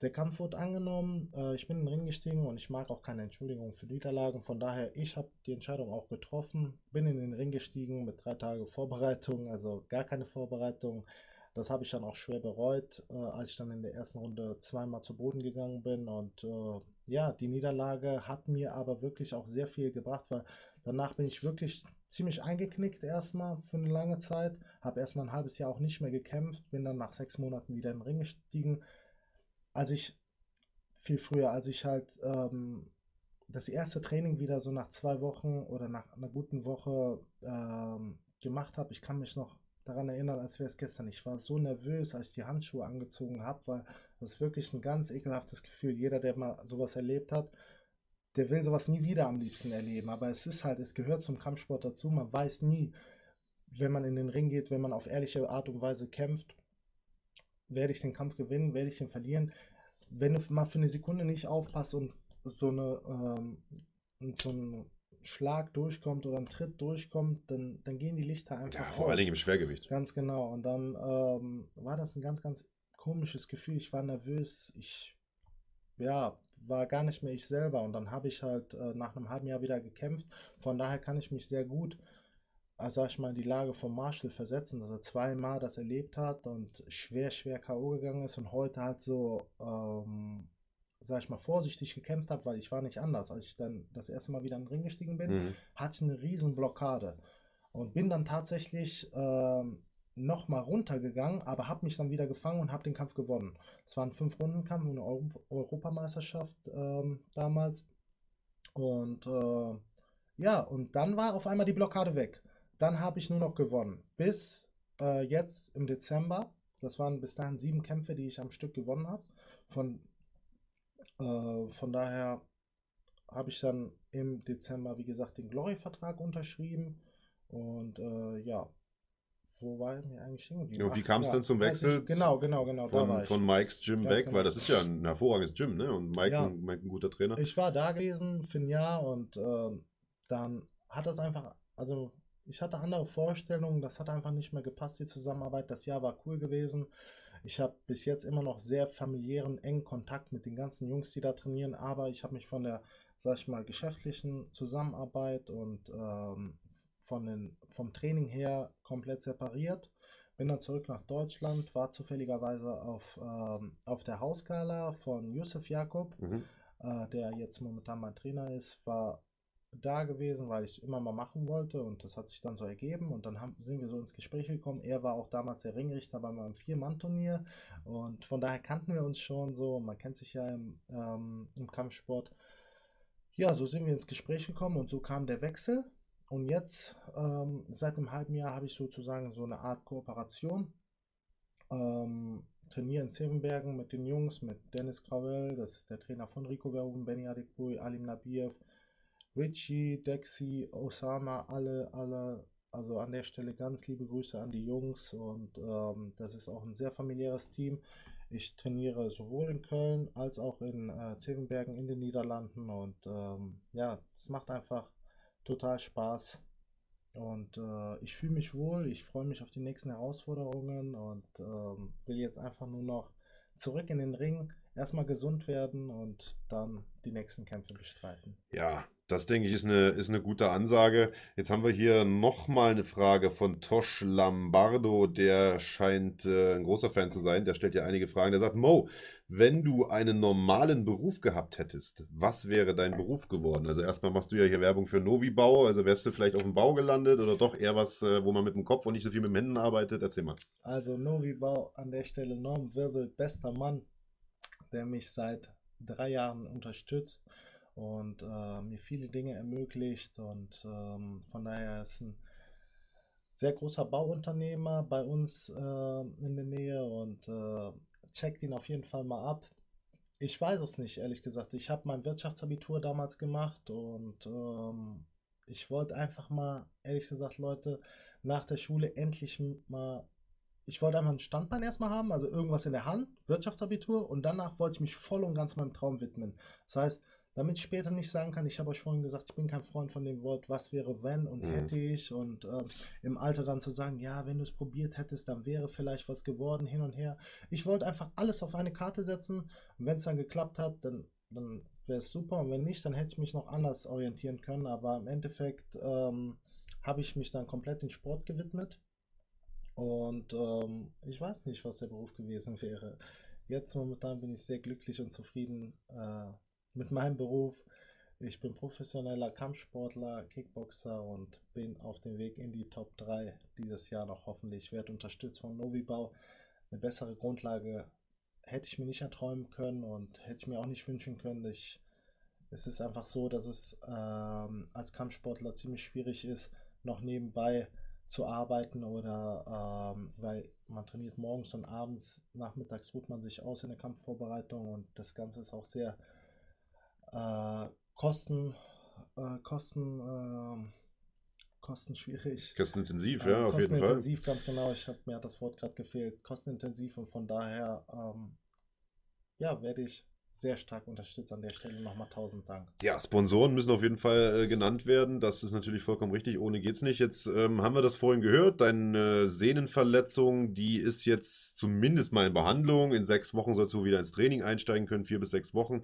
Der Kampf wurde angenommen, äh, ich bin in den Ring gestiegen und ich mag auch keine Entschuldigung für Niederlagen. Von daher, ich habe die Entscheidung auch getroffen, bin in den Ring gestiegen mit drei Tagen Vorbereitung, also gar keine Vorbereitung. Das habe ich dann auch schwer bereut, äh, als ich dann in der ersten Runde zweimal zu Boden gegangen bin. Und äh, ja, die Niederlage hat mir aber wirklich auch sehr viel gebracht, weil danach bin ich wirklich ziemlich eingeknickt erstmal für eine lange Zeit. Habe erstmal ein halbes Jahr auch nicht mehr gekämpft, bin dann nach sechs Monaten wieder in den Ring gestiegen. Als ich viel früher, als ich halt ähm, das erste Training wieder so nach zwei Wochen oder nach einer guten Woche ähm, gemacht habe, ich kann mich noch daran erinnern, als wäre es gestern. Ich war so nervös, als ich die Handschuhe angezogen habe, weil das ist wirklich ein ganz ekelhaftes Gefühl. Jeder, der mal sowas erlebt hat, der will sowas nie wieder am liebsten erleben. Aber es ist halt, es gehört zum Kampfsport dazu. Man weiß nie, wenn man in den Ring geht, wenn man auf ehrliche Art und Weise kämpft, werde ich den Kampf gewinnen, werde ich den verlieren. Wenn du mal für eine Sekunde nicht aufpasst und so eine ähm, so ein Schlag durchkommt oder ein Tritt durchkommt, dann, dann gehen die Lichter einfach Ja, vor allen aus. Dingen im Schwergewicht. Ganz genau. Und dann ähm, war das ein ganz, ganz komisches Gefühl. Ich war nervös. Ich, ja, war gar nicht mehr ich selber. Und dann habe ich halt äh, nach einem halben Jahr wieder gekämpft. Von daher kann ich mich sehr gut, also sag ich mal, in die Lage von Marshall versetzen, dass er zweimal das erlebt hat und schwer, schwer K.O. gegangen ist und heute halt so ähm, sag ich mal, vorsichtig gekämpft habe, weil ich war nicht anders. Als ich dann das erste Mal wieder in den Ring gestiegen bin, Mhm. hatte ich eine riesen Blockade und bin dann tatsächlich ähm, nochmal runtergegangen, aber habe mich dann wieder gefangen und habe den Kampf gewonnen. Es war ein Fünf-Runden-Kampf, eine Euro Europameisterschaft ähm, damals. Und äh, ja, und dann war auf einmal die Blockade weg. Dann habe ich nur noch gewonnen. Bis äh, jetzt im Dezember. Das waren bis dahin sieben Kämpfe, die ich am Stück gewonnen habe. Von, äh, von daher habe ich dann im Dezember, wie gesagt, den Glory-Vertrag unterschrieben. Und äh, ja, wo war ich mir eigentlich stehen? Ja, und wie kam es ja, dann zum weiß ich- Wechsel? Genau, genau, genau. Von, von Mikes Gym Ganz weg, genau. weil das ist ja ein hervorragendes Gym, ne? Und Mike, Ja. ein, Mike ein guter Trainer. Ich war da gewesen für ein Jahr und ähm, dann hat das einfach, also ich hatte andere Vorstellungen, das hat einfach nicht mehr gepasst, die Zusammenarbeit. Das Jahr war cool gewesen. Ich habe bis jetzt immer noch sehr familiären, engen Kontakt mit den ganzen Jungs, die da trainieren, aber ich habe mich von der, sag ich mal, geschäftlichen Zusammenarbeit und ähm, von den, vom Training her komplett separiert. Bin dann zurück nach Deutschland, war zufälligerweise auf, ähm, auf der Hausgala von Yusuf Jakob Mhm. äh, der jetzt momentan mein Trainer ist, war da gewesen, weil ich es immer mal machen wollte und das hat sich dann so ergeben und dann haben, sind wir so ins Gespräch gekommen. Er war auch damals der Ringrichter bei meinem Vier-Mann-Turnier und von daher kannten wir uns schon so. Man kennt sich ja im, ähm, im Kampfsport. Ja, so sind wir ins Gespräch gekommen und so kam der Wechsel. Und jetzt, ähm, seit einem halben Jahr, habe ich sozusagen so eine Art Kooperation ähm, trainiere in Zevenbergen mit den Jungs, mit Dennis Gravel, das ist der Trainer von Rico Verhoeven, Benny Adekbui, Alim Nabiev, Richie, Dexy, Osama, alle, alle, also an der Stelle ganz liebe Grüße an die Jungs und ähm, das ist auch ein sehr familiäres Team. Ich trainiere sowohl in Köln als auch in äh, Zevenbergen in den Niederlanden und ähm, ja, es macht einfach total Spaß. Und äh, ich fühle mich wohl, ich freue mich auf die nächsten Herausforderungen und ähm, will jetzt einfach nur noch zurück in den Ring, erstmal gesund werden und dann die nächsten Kämpfe bestreiten. Ja, das denke ich ist eine, ist eine gute Ansage. Jetzt haben wir hier nochmal eine Frage von Tosh Lombardo, der scheint äh, ein großer Fan zu sein. Der stellt ja einige Fragen. Der sagt, Mo, wenn du einen normalen Beruf gehabt hättest, was wäre dein Beruf geworden? Also erstmal machst du ja hier Werbung für Novibau, also wärst du vielleicht auf dem Bau gelandet oder doch eher was, äh, wo man mit dem Kopf und nicht so viel mit den Händen arbeitet? Erzähl mal. Also Novibau an der Stelle Norm Wirbel, bester Mann, der mich seit drei Jahren unterstützt und äh, mir viele Dinge ermöglicht und ähm, von daher ist ein sehr großer Bauunternehmer bei uns äh, in der Nähe und äh, checkt ihn auf jeden Fall mal ab. Ich weiß es nicht, ehrlich gesagt. Ich habe mein Wirtschaftsabitur damals gemacht und ähm, ich wollte einfach mal, ehrlich gesagt, Leute, nach der Schule endlich mal ich wollte einfach ein Standbein erstmal haben, also irgendwas in der Hand, Wirtschaftsabitur, und danach wollte ich mich voll und ganz meinem Traum widmen. Das heißt, damit ich später nicht sagen kann, ich habe euch vorhin gesagt, ich bin kein Freund von dem Wort, was wäre wenn und Mhm. hätte ich und ähm, im Alter dann zu sagen, ja, wenn du es probiert hättest, dann wäre vielleicht was geworden, hin und her. Ich wollte einfach alles auf eine Karte setzen und wenn es dann geklappt hat, dann, dann wäre es super und wenn nicht, dann hätte ich mich noch anders orientieren können, aber im Endeffekt ähm, habe ich mich dann komplett dem Sport gewidmet. Und ähm, ich weiß nicht, was der Beruf gewesen wäre. Jetzt momentan bin ich sehr glücklich und zufrieden äh, mit meinem Beruf. Ich bin professioneller Kampfsportler, Kickboxer und bin auf dem Weg in die Top 3 dieses Jahr noch hoffentlich. Ich werde unterstützt von Novibau. Eine bessere Grundlage hätte ich mir nicht erträumen können und hätte ich mir auch nicht wünschen können. Ich, es ist einfach so, dass es ähm, als Kampfsportler ziemlich schwierig ist, noch nebenbei zu arbeiten oder ähm, weil man trainiert morgens und abends, nachmittags ruht man sich aus in der Kampfvorbereitung und das Ganze ist auch sehr äh, kosten, äh, kosten, ähm, kostenschwierig. Kostenintensiv, Äh, ja, auf jeden Fall. kostenintensiv, ganz genau. Ich habe mir hat das Wort gerade gefehlt. Kostenintensiv und von daher ähm, ja, werde ich sehr stark unterstützt an der Stelle. Nochmal tausend Dank. Ja, Sponsoren müssen auf jeden Fall äh, genannt werden. Das ist natürlich vollkommen richtig. Ohne geht's nicht. Jetzt ähm, haben wir das vorhin gehört. Deine Sehnenverletzung, die ist jetzt zumindest mal in Behandlung. In sechs Wochen sollst du wieder ins Training einsteigen können, vier bis sechs Wochen.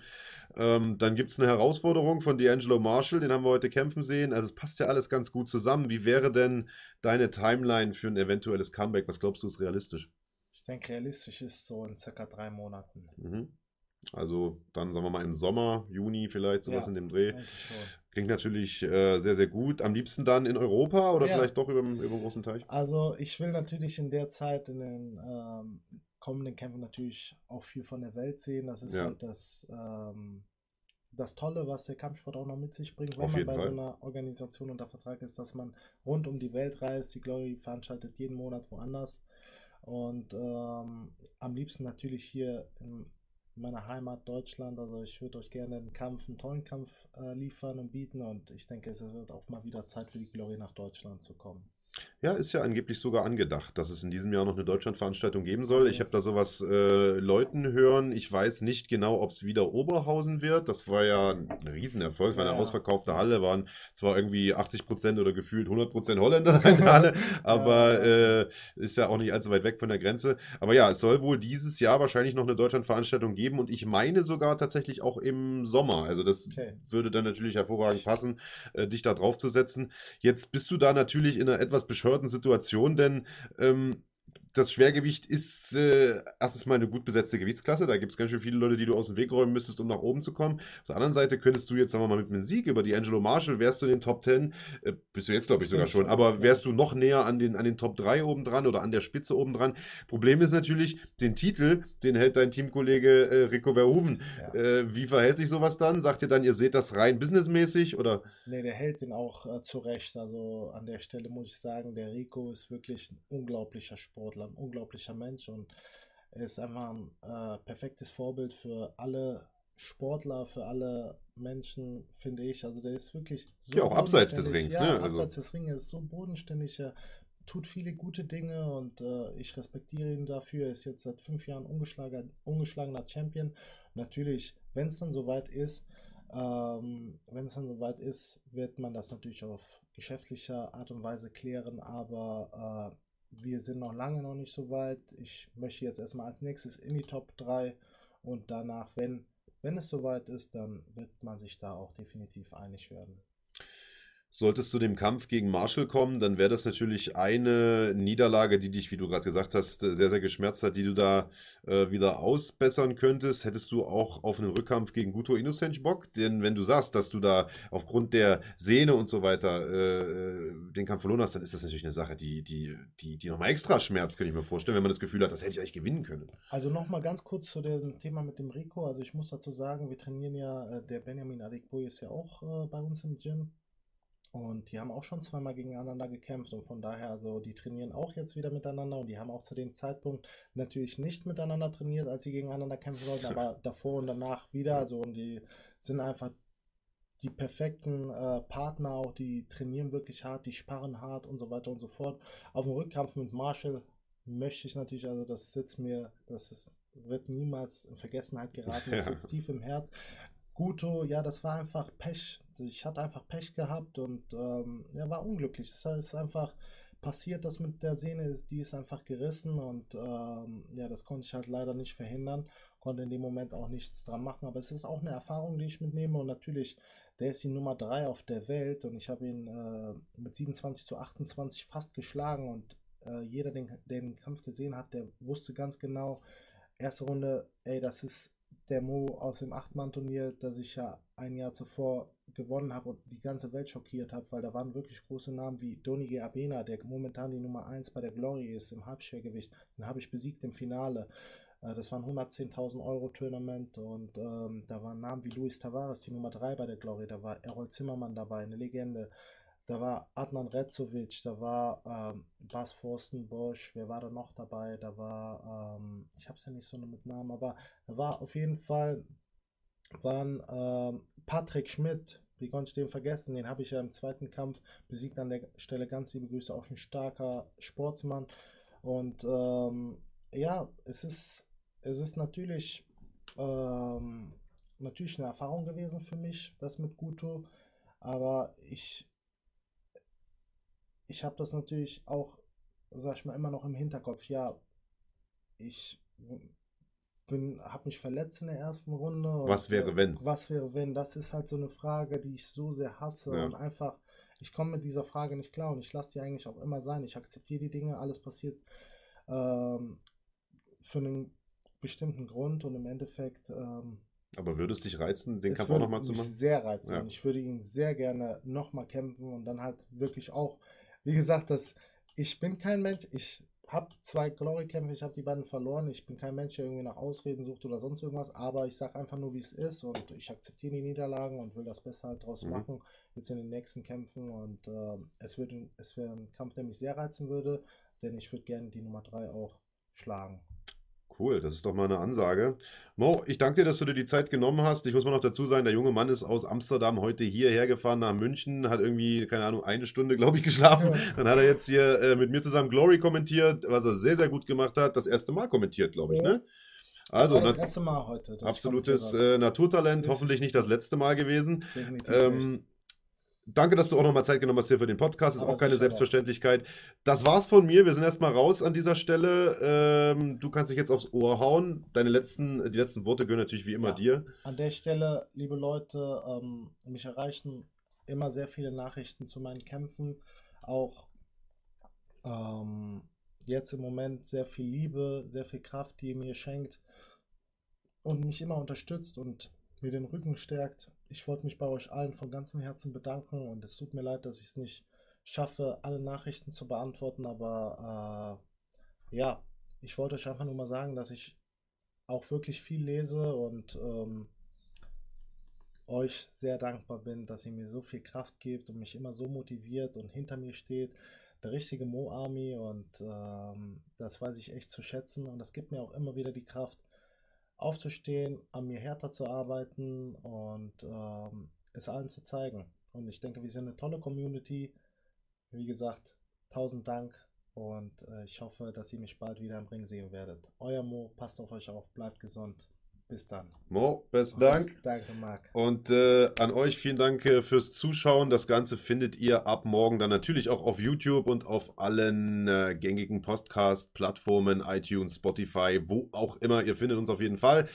Ähm, dann gibt's eine Herausforderung von D'Angelo Marshall, den haben wir heute kämpfen sehen. Also es passt ja alles ganz gut zusammen. Wie wäre denn deine Timeline für ein eventuelles Comeback? Was glaubst du ist realistisch? Ich denke, realistisch ist so in circa drei Monaten. Mhm. Also dann sagen wir mal im Sommer, Juni vielleicht, sowas Ja, in dem Dreh. Klingt natürlich äh, sehr, sehr gut. Am liebsten dann in Europa oder Ja. vielleicht doch über, über den großen Teich? Also ich will natürlich in der Zeit in den ähm, kommenden Kämpfen natürlich auch viel von der Welt sehen. Das ist Ja. halt das, ähm, das Tolle, was der Kampfsport auch noch mit sich bringt, wenn man bei Fall. so einer Organisation unter Vertrag ist, dass man rund um die Welt reist. Die Glory veranstaltet jeden Monat woanders. Und ähm, am liebsten natürlich hier in meiner Heimat Deutschland. Also ich würde euch gerne einen Kampf, einen tollen Kampf äh, liefern und bieten. Und ich denke, es wird auch mal wieder Zeit für die Glory nach Deutschland zu kommen. Ja, ist ja angeblich sogar angedacht, dass es in diesem Jahr noch eine Deutschlandveranstaltung geben soll. Ich habe da sowas äh, Leuten hören. Ich weiß nicht genau, ob es wieder Oberhausen wird. Das war ja ein Riesenerfolg. Es war eine Ja. ausverkaufte Halle, waren zwar irgendwie 80 Prozent oder gefühlt 100 Prozent Holländer in der Halle, aber äh, ist ja auch nicht allzu weit weg von der Grenze. Aber ja, es soll wohl dieses Jahr wahrscheinlich noch eine Deutschlandveranstaltung geben und ich meine sogar tatsächlich auch im Sommer. Also das Okay. würde dann natürlich hervorragend passen, äh, dich da drauf zu setzen. Jetzt bist du da natürlich in einer etwas bescheuerten Situation, denn ähm, das Schwergewicht ist äh, erstens mal eine gut besetzte Gewichtsklasse. Da gibt es ganz schön viele Leute, die du aus dem Weg räumen müsstest, um nach oben zu kommen. Auf der anderen Seite könntest du jetzt, sagen wir mal, mit einem Sieg über die Angelo Marshall, wärst du in den Top 10, äh, bist du jetzt, glaube ich, sogar schon, aber wärst du noch näher an den, an den Top 3 oben dran oder an der Spitze oben dran. Problem ist natürlich, den Titel, den hält dein Teamkollege äh, Rico Verhoeven. Ja. Äh, wie verhält sich sowas dann? Sagt ihr dann, ihr seht das rein businessmäßig oder? Nee, der hält den auch äh, zurecht. Also an der Stelle muss ich sagen, der Rico ist wirklich ein unglaublicher Sportler, ein unglaublicher Mensch und er ist einfach ein äh, perfektes Vorbild für alle Sportler, für alle Menschen, finde ich. Also der ist wirklich so Ja, auch abseits des. Rings, Ja, ne? Also- abseits des Ringes ist so bodenständig. Er tut viele gute Dinge und äh, ich respektiere ihn dafür. Er ist jetzt seit fünf Jahren ungeschlagener, ungeschlagener Champion. Natürlich, wenn es dann soweit ist, ähm, wenn es dann soweit ist, wird man das natürlich auf geschäftlicher Art und Weise klären, aber äh, wir sind noch lange noch nicht so weit. Ich möchte jetzt erstmal als nächstes in die Top 3 und danach, wenn, wenn es soweit ist, dann wird man sich da auch definitiv einig werden. Sollte es zu dem Kampf gegen Marshall kommen, dann wäre das natürlich eine Niederlage, die dich, wie du gerade gesagt hast, äh, sehr, sehr geschmerzt hat, die du da äh, wieder ausbessern könntest. Hättest du auch auf einen Rückkampf gegen Guto Innocent Bock? Denn wenn du sagst, dass du da aufgrund der Sehne und so weiter äh, den Kampf verloren hast, dann ist das natürlich eine Sache, die, die, die, die nochmal extra schmerzt, könnte ich mir vorstellen, wenn man das Gefühl hat, das hätte ich eigentlich gewinnen können. Also nochmal ganz kurz zu dem Thema mit dem Rico. Also ich muss dazu sagen, wir trainieren ja, äh, der Benjamin Adekboy ist ja auch äh, bei uns im Gym. Und die haben auch schon zweimal gegeneinander gekämpft und von daher, also die trainieren auch jetzt wieder miteinander und die haben auch zu dem Zeitpunkt natürlich nicht miteinander trainiert, als sie gegeneinander kämpfen wollten, aber davor und danach wieder. Also und die sind einfach die perfekten äh, Partner auch, die trainieren wirklich hart, die sparren hart und so weiter und so fort. Auf dem Rückkampf mit Marshall möchte ich natürlich, also das sitzt mir, das ist, wird niemals in Vergessenheit geraten, das Ja. sitzt tief im Herz. Guto, ja, das war einfach Pech. Ich hatte einfach Pech gehabt und ähm, er war unglücklich. Es ist einfach passiert, das mit der Sehne die ist einfach gerissen und ähm, ja, das konnte ich halt leider nicht verhindern, konnte in dem Moment auch nichts dran machen, aber es ist auch eine Erfahrung, die ich mitnehme und natürlich, der ist die Nummer 3 auf der Welt und ich habe ihn äh, mit 27 zu 28 fast geschlagen und äh, jeder, den, der den Kampf gesehen hat, der wusste ganz genau, erste Runde, ey, das ist der Mo aus dem Acht-Mann-Turnier, das ich ja ein Jahr zuvor gewonnen habe und die ganze Welt schockiert habe, weil da waren wirklich große Namen wie Donige Abena, der momentan die Nummer 1 bei der Glory ist im Halbschwergewicht. Den habe ich besiegt im Finale. Äh, Das war ein 110.000 Euro Tournament und ähm, da waren Namen wie Luis Tavares, die Nummer 3 bei der Glory, da war Errol Zimmermann dabei, eine Legende. Da war Adnan Rezovic, da war ähm, Bas Forstenbosch, wer war da noch dabei? Da war, ähm, ich habe es ja nicht so mit Namen, aber da war auf jeden Fall, waren ähm, Patrick Schmidt, wie konnte ich den vergessen? Den habe ich ja im zweiten Kampf besiegt an der Stelle. Ganz liebe Grüße, auch ein starker Sportsmann. Und ähm, ja, es ist, es ist natürlich, ähm, natürlich eine Erfahrung gewesen für mich, das mit Guto. Aber ich, ich habe das natürlich auch, sag ich mal, immer noch im Hinterkopf. Ja, ich bin, habe mich verletzt in der ersten Runde. Was wäre, äh, wenn? Was wäre, wenn? Das ist halt so eine Frage, die ich so sehr hasse Ja. und einfach, ich komme mit dieser Frage nicht klar und ich lasse die eigentlich auch immer sein. Ich akzeptiere die Dinge, alles passiert ähm, für einen bestimmten Grund und im Endeffekt. Ähm, aber würde es dich reizen, den Kampf auch nochmal zu machen? sehr reizen. Ja. Ich würde ihn sehr gerne nochmal kämpfen und dann halt wirklich auch, wie gesagt, dass ich bin kein Mensch, ich habe zwei Glory-Kämpfe, ich habe die beiden verloren. Ich bin kein Mensch, der irgendwie nach Ausreden sucht oder sonst irgendwas, aber ich sage einfach nur, wie es ist und ich akzeptiere die Niederlagen und will das besser halt draus Mhm. machen, jetzt in den nächsten Kämpfen. Und ähm, es, wird, es wäre ein Kampf, der mich sehr reizen würde, denn ich würde gerne die Nummer 3 auch schlagen. Cool, das ist doch mal eine Ansage. Mo, ich danke dir, dass du dir die Zeit genommen hast. Ich muss mal noch dazu sagen, der junge Mann ist aus Amsterdam heute hierher gefahren nach München, hat irgendwie, keine Ahnung, eine Stunde, glaube ich, geschlafen. Dann hat er jetzt hier äh, mit mir zusammen Glory kommentiert, was er sehr, sehr gut gemacht hat. Das erste Mal kommentiert, glaube ich, Ja. ne? Also, das erste Mal heute. absolutes äh, Naturtalent, hoffentlich nicht das letzte Mal gewesen. Definitiv nicht. Danke, dass du auch nochmal Zeit genommen hast hier für den Podcast. Ist Aber auch keine. Selbstverständlichkeit. Das war's von mir. Wir sind erstmal raus an dieser Stelle. Ähm, du kannst dich jetzt aufs Ohr hauen. Deine letzten, die letzten Worte gehören natürlich wie immer Ja. dir. An der Stelle, liebe Leute, ähm, mich erreichen immer sehr viele Nachrichten zu meinen Kämpfen. Auch ähm, jetzt im Moment sehr viel Liebe, sehr viel Kraft, die ihr mir schenkt und mich immer unterstützt und mir den Rücken stärkt. Ich wollte mich bei euch allen von ganzem Herzen bedanken und es tut mir leid, dass ich es nicht schaffe, alle Nachrichten zu beantworten, aber äh, ja, ich wollte euch einfach nur mal sagen, dass ich auch wirklich viel lese und ähm, euch sehr dankbar bin, dass ihr mir so viel Kraft gebt und mich immer so motiviert und hinter mir steht. Der richtige Mo Army und ähm, das weiß ich echt zu schätzen und das gibt mir auch immer wieder die Kraft, aufzustehen, an mir härter zu arbeiten und ähm, es allen zu zeigen. Und ich denke, wir sind eine tolle Community. Wie gesagt, tausend Dank und äh, ich hoffe, dass ihr mich bald wieder im Ring sehen werdet. Euer Mo, passt auf euch auf, bleibt gesund. Bis dann. Mo, besten Dank. Danke, Marc. Und äh, an euch vielen Dank äh, fürs Zuschauen. Das Ganze findet ihr ab morgen dann natürlich auch auf YouTube und auf allen äh, gängigen Podcast-Plattformen, iTunes, Spotify, wo auch immer. Ihr findet uns auf jeden Fall.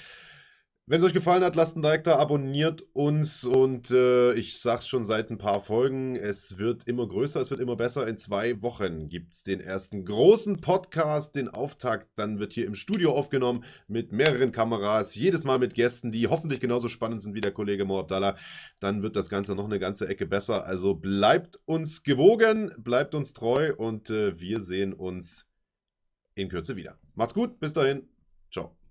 Wenn es euch gefallen hat, lasst ein Like da, abonniert uns und äh, ich sag's schon seit ein paar Folgen, es wird immer größer, es wird immer besser. In zwei Wochen gibt's den ersten großen Podcast, den Auftakt. Dann wird hier im Studio aufgenommen mit mehreren Kameras, jedes Mal mit Gästen, die hoffentlich genauso spannend sind wie der Kollege Mo Abdallah. Dann wird das Ganze noch eine ganze Ecke besser. Also bleibt uns gewogen, bleibt uns treu und äh, wir sehen uns in Kürze wieder. Macht's gut, bis dahin. Ciao.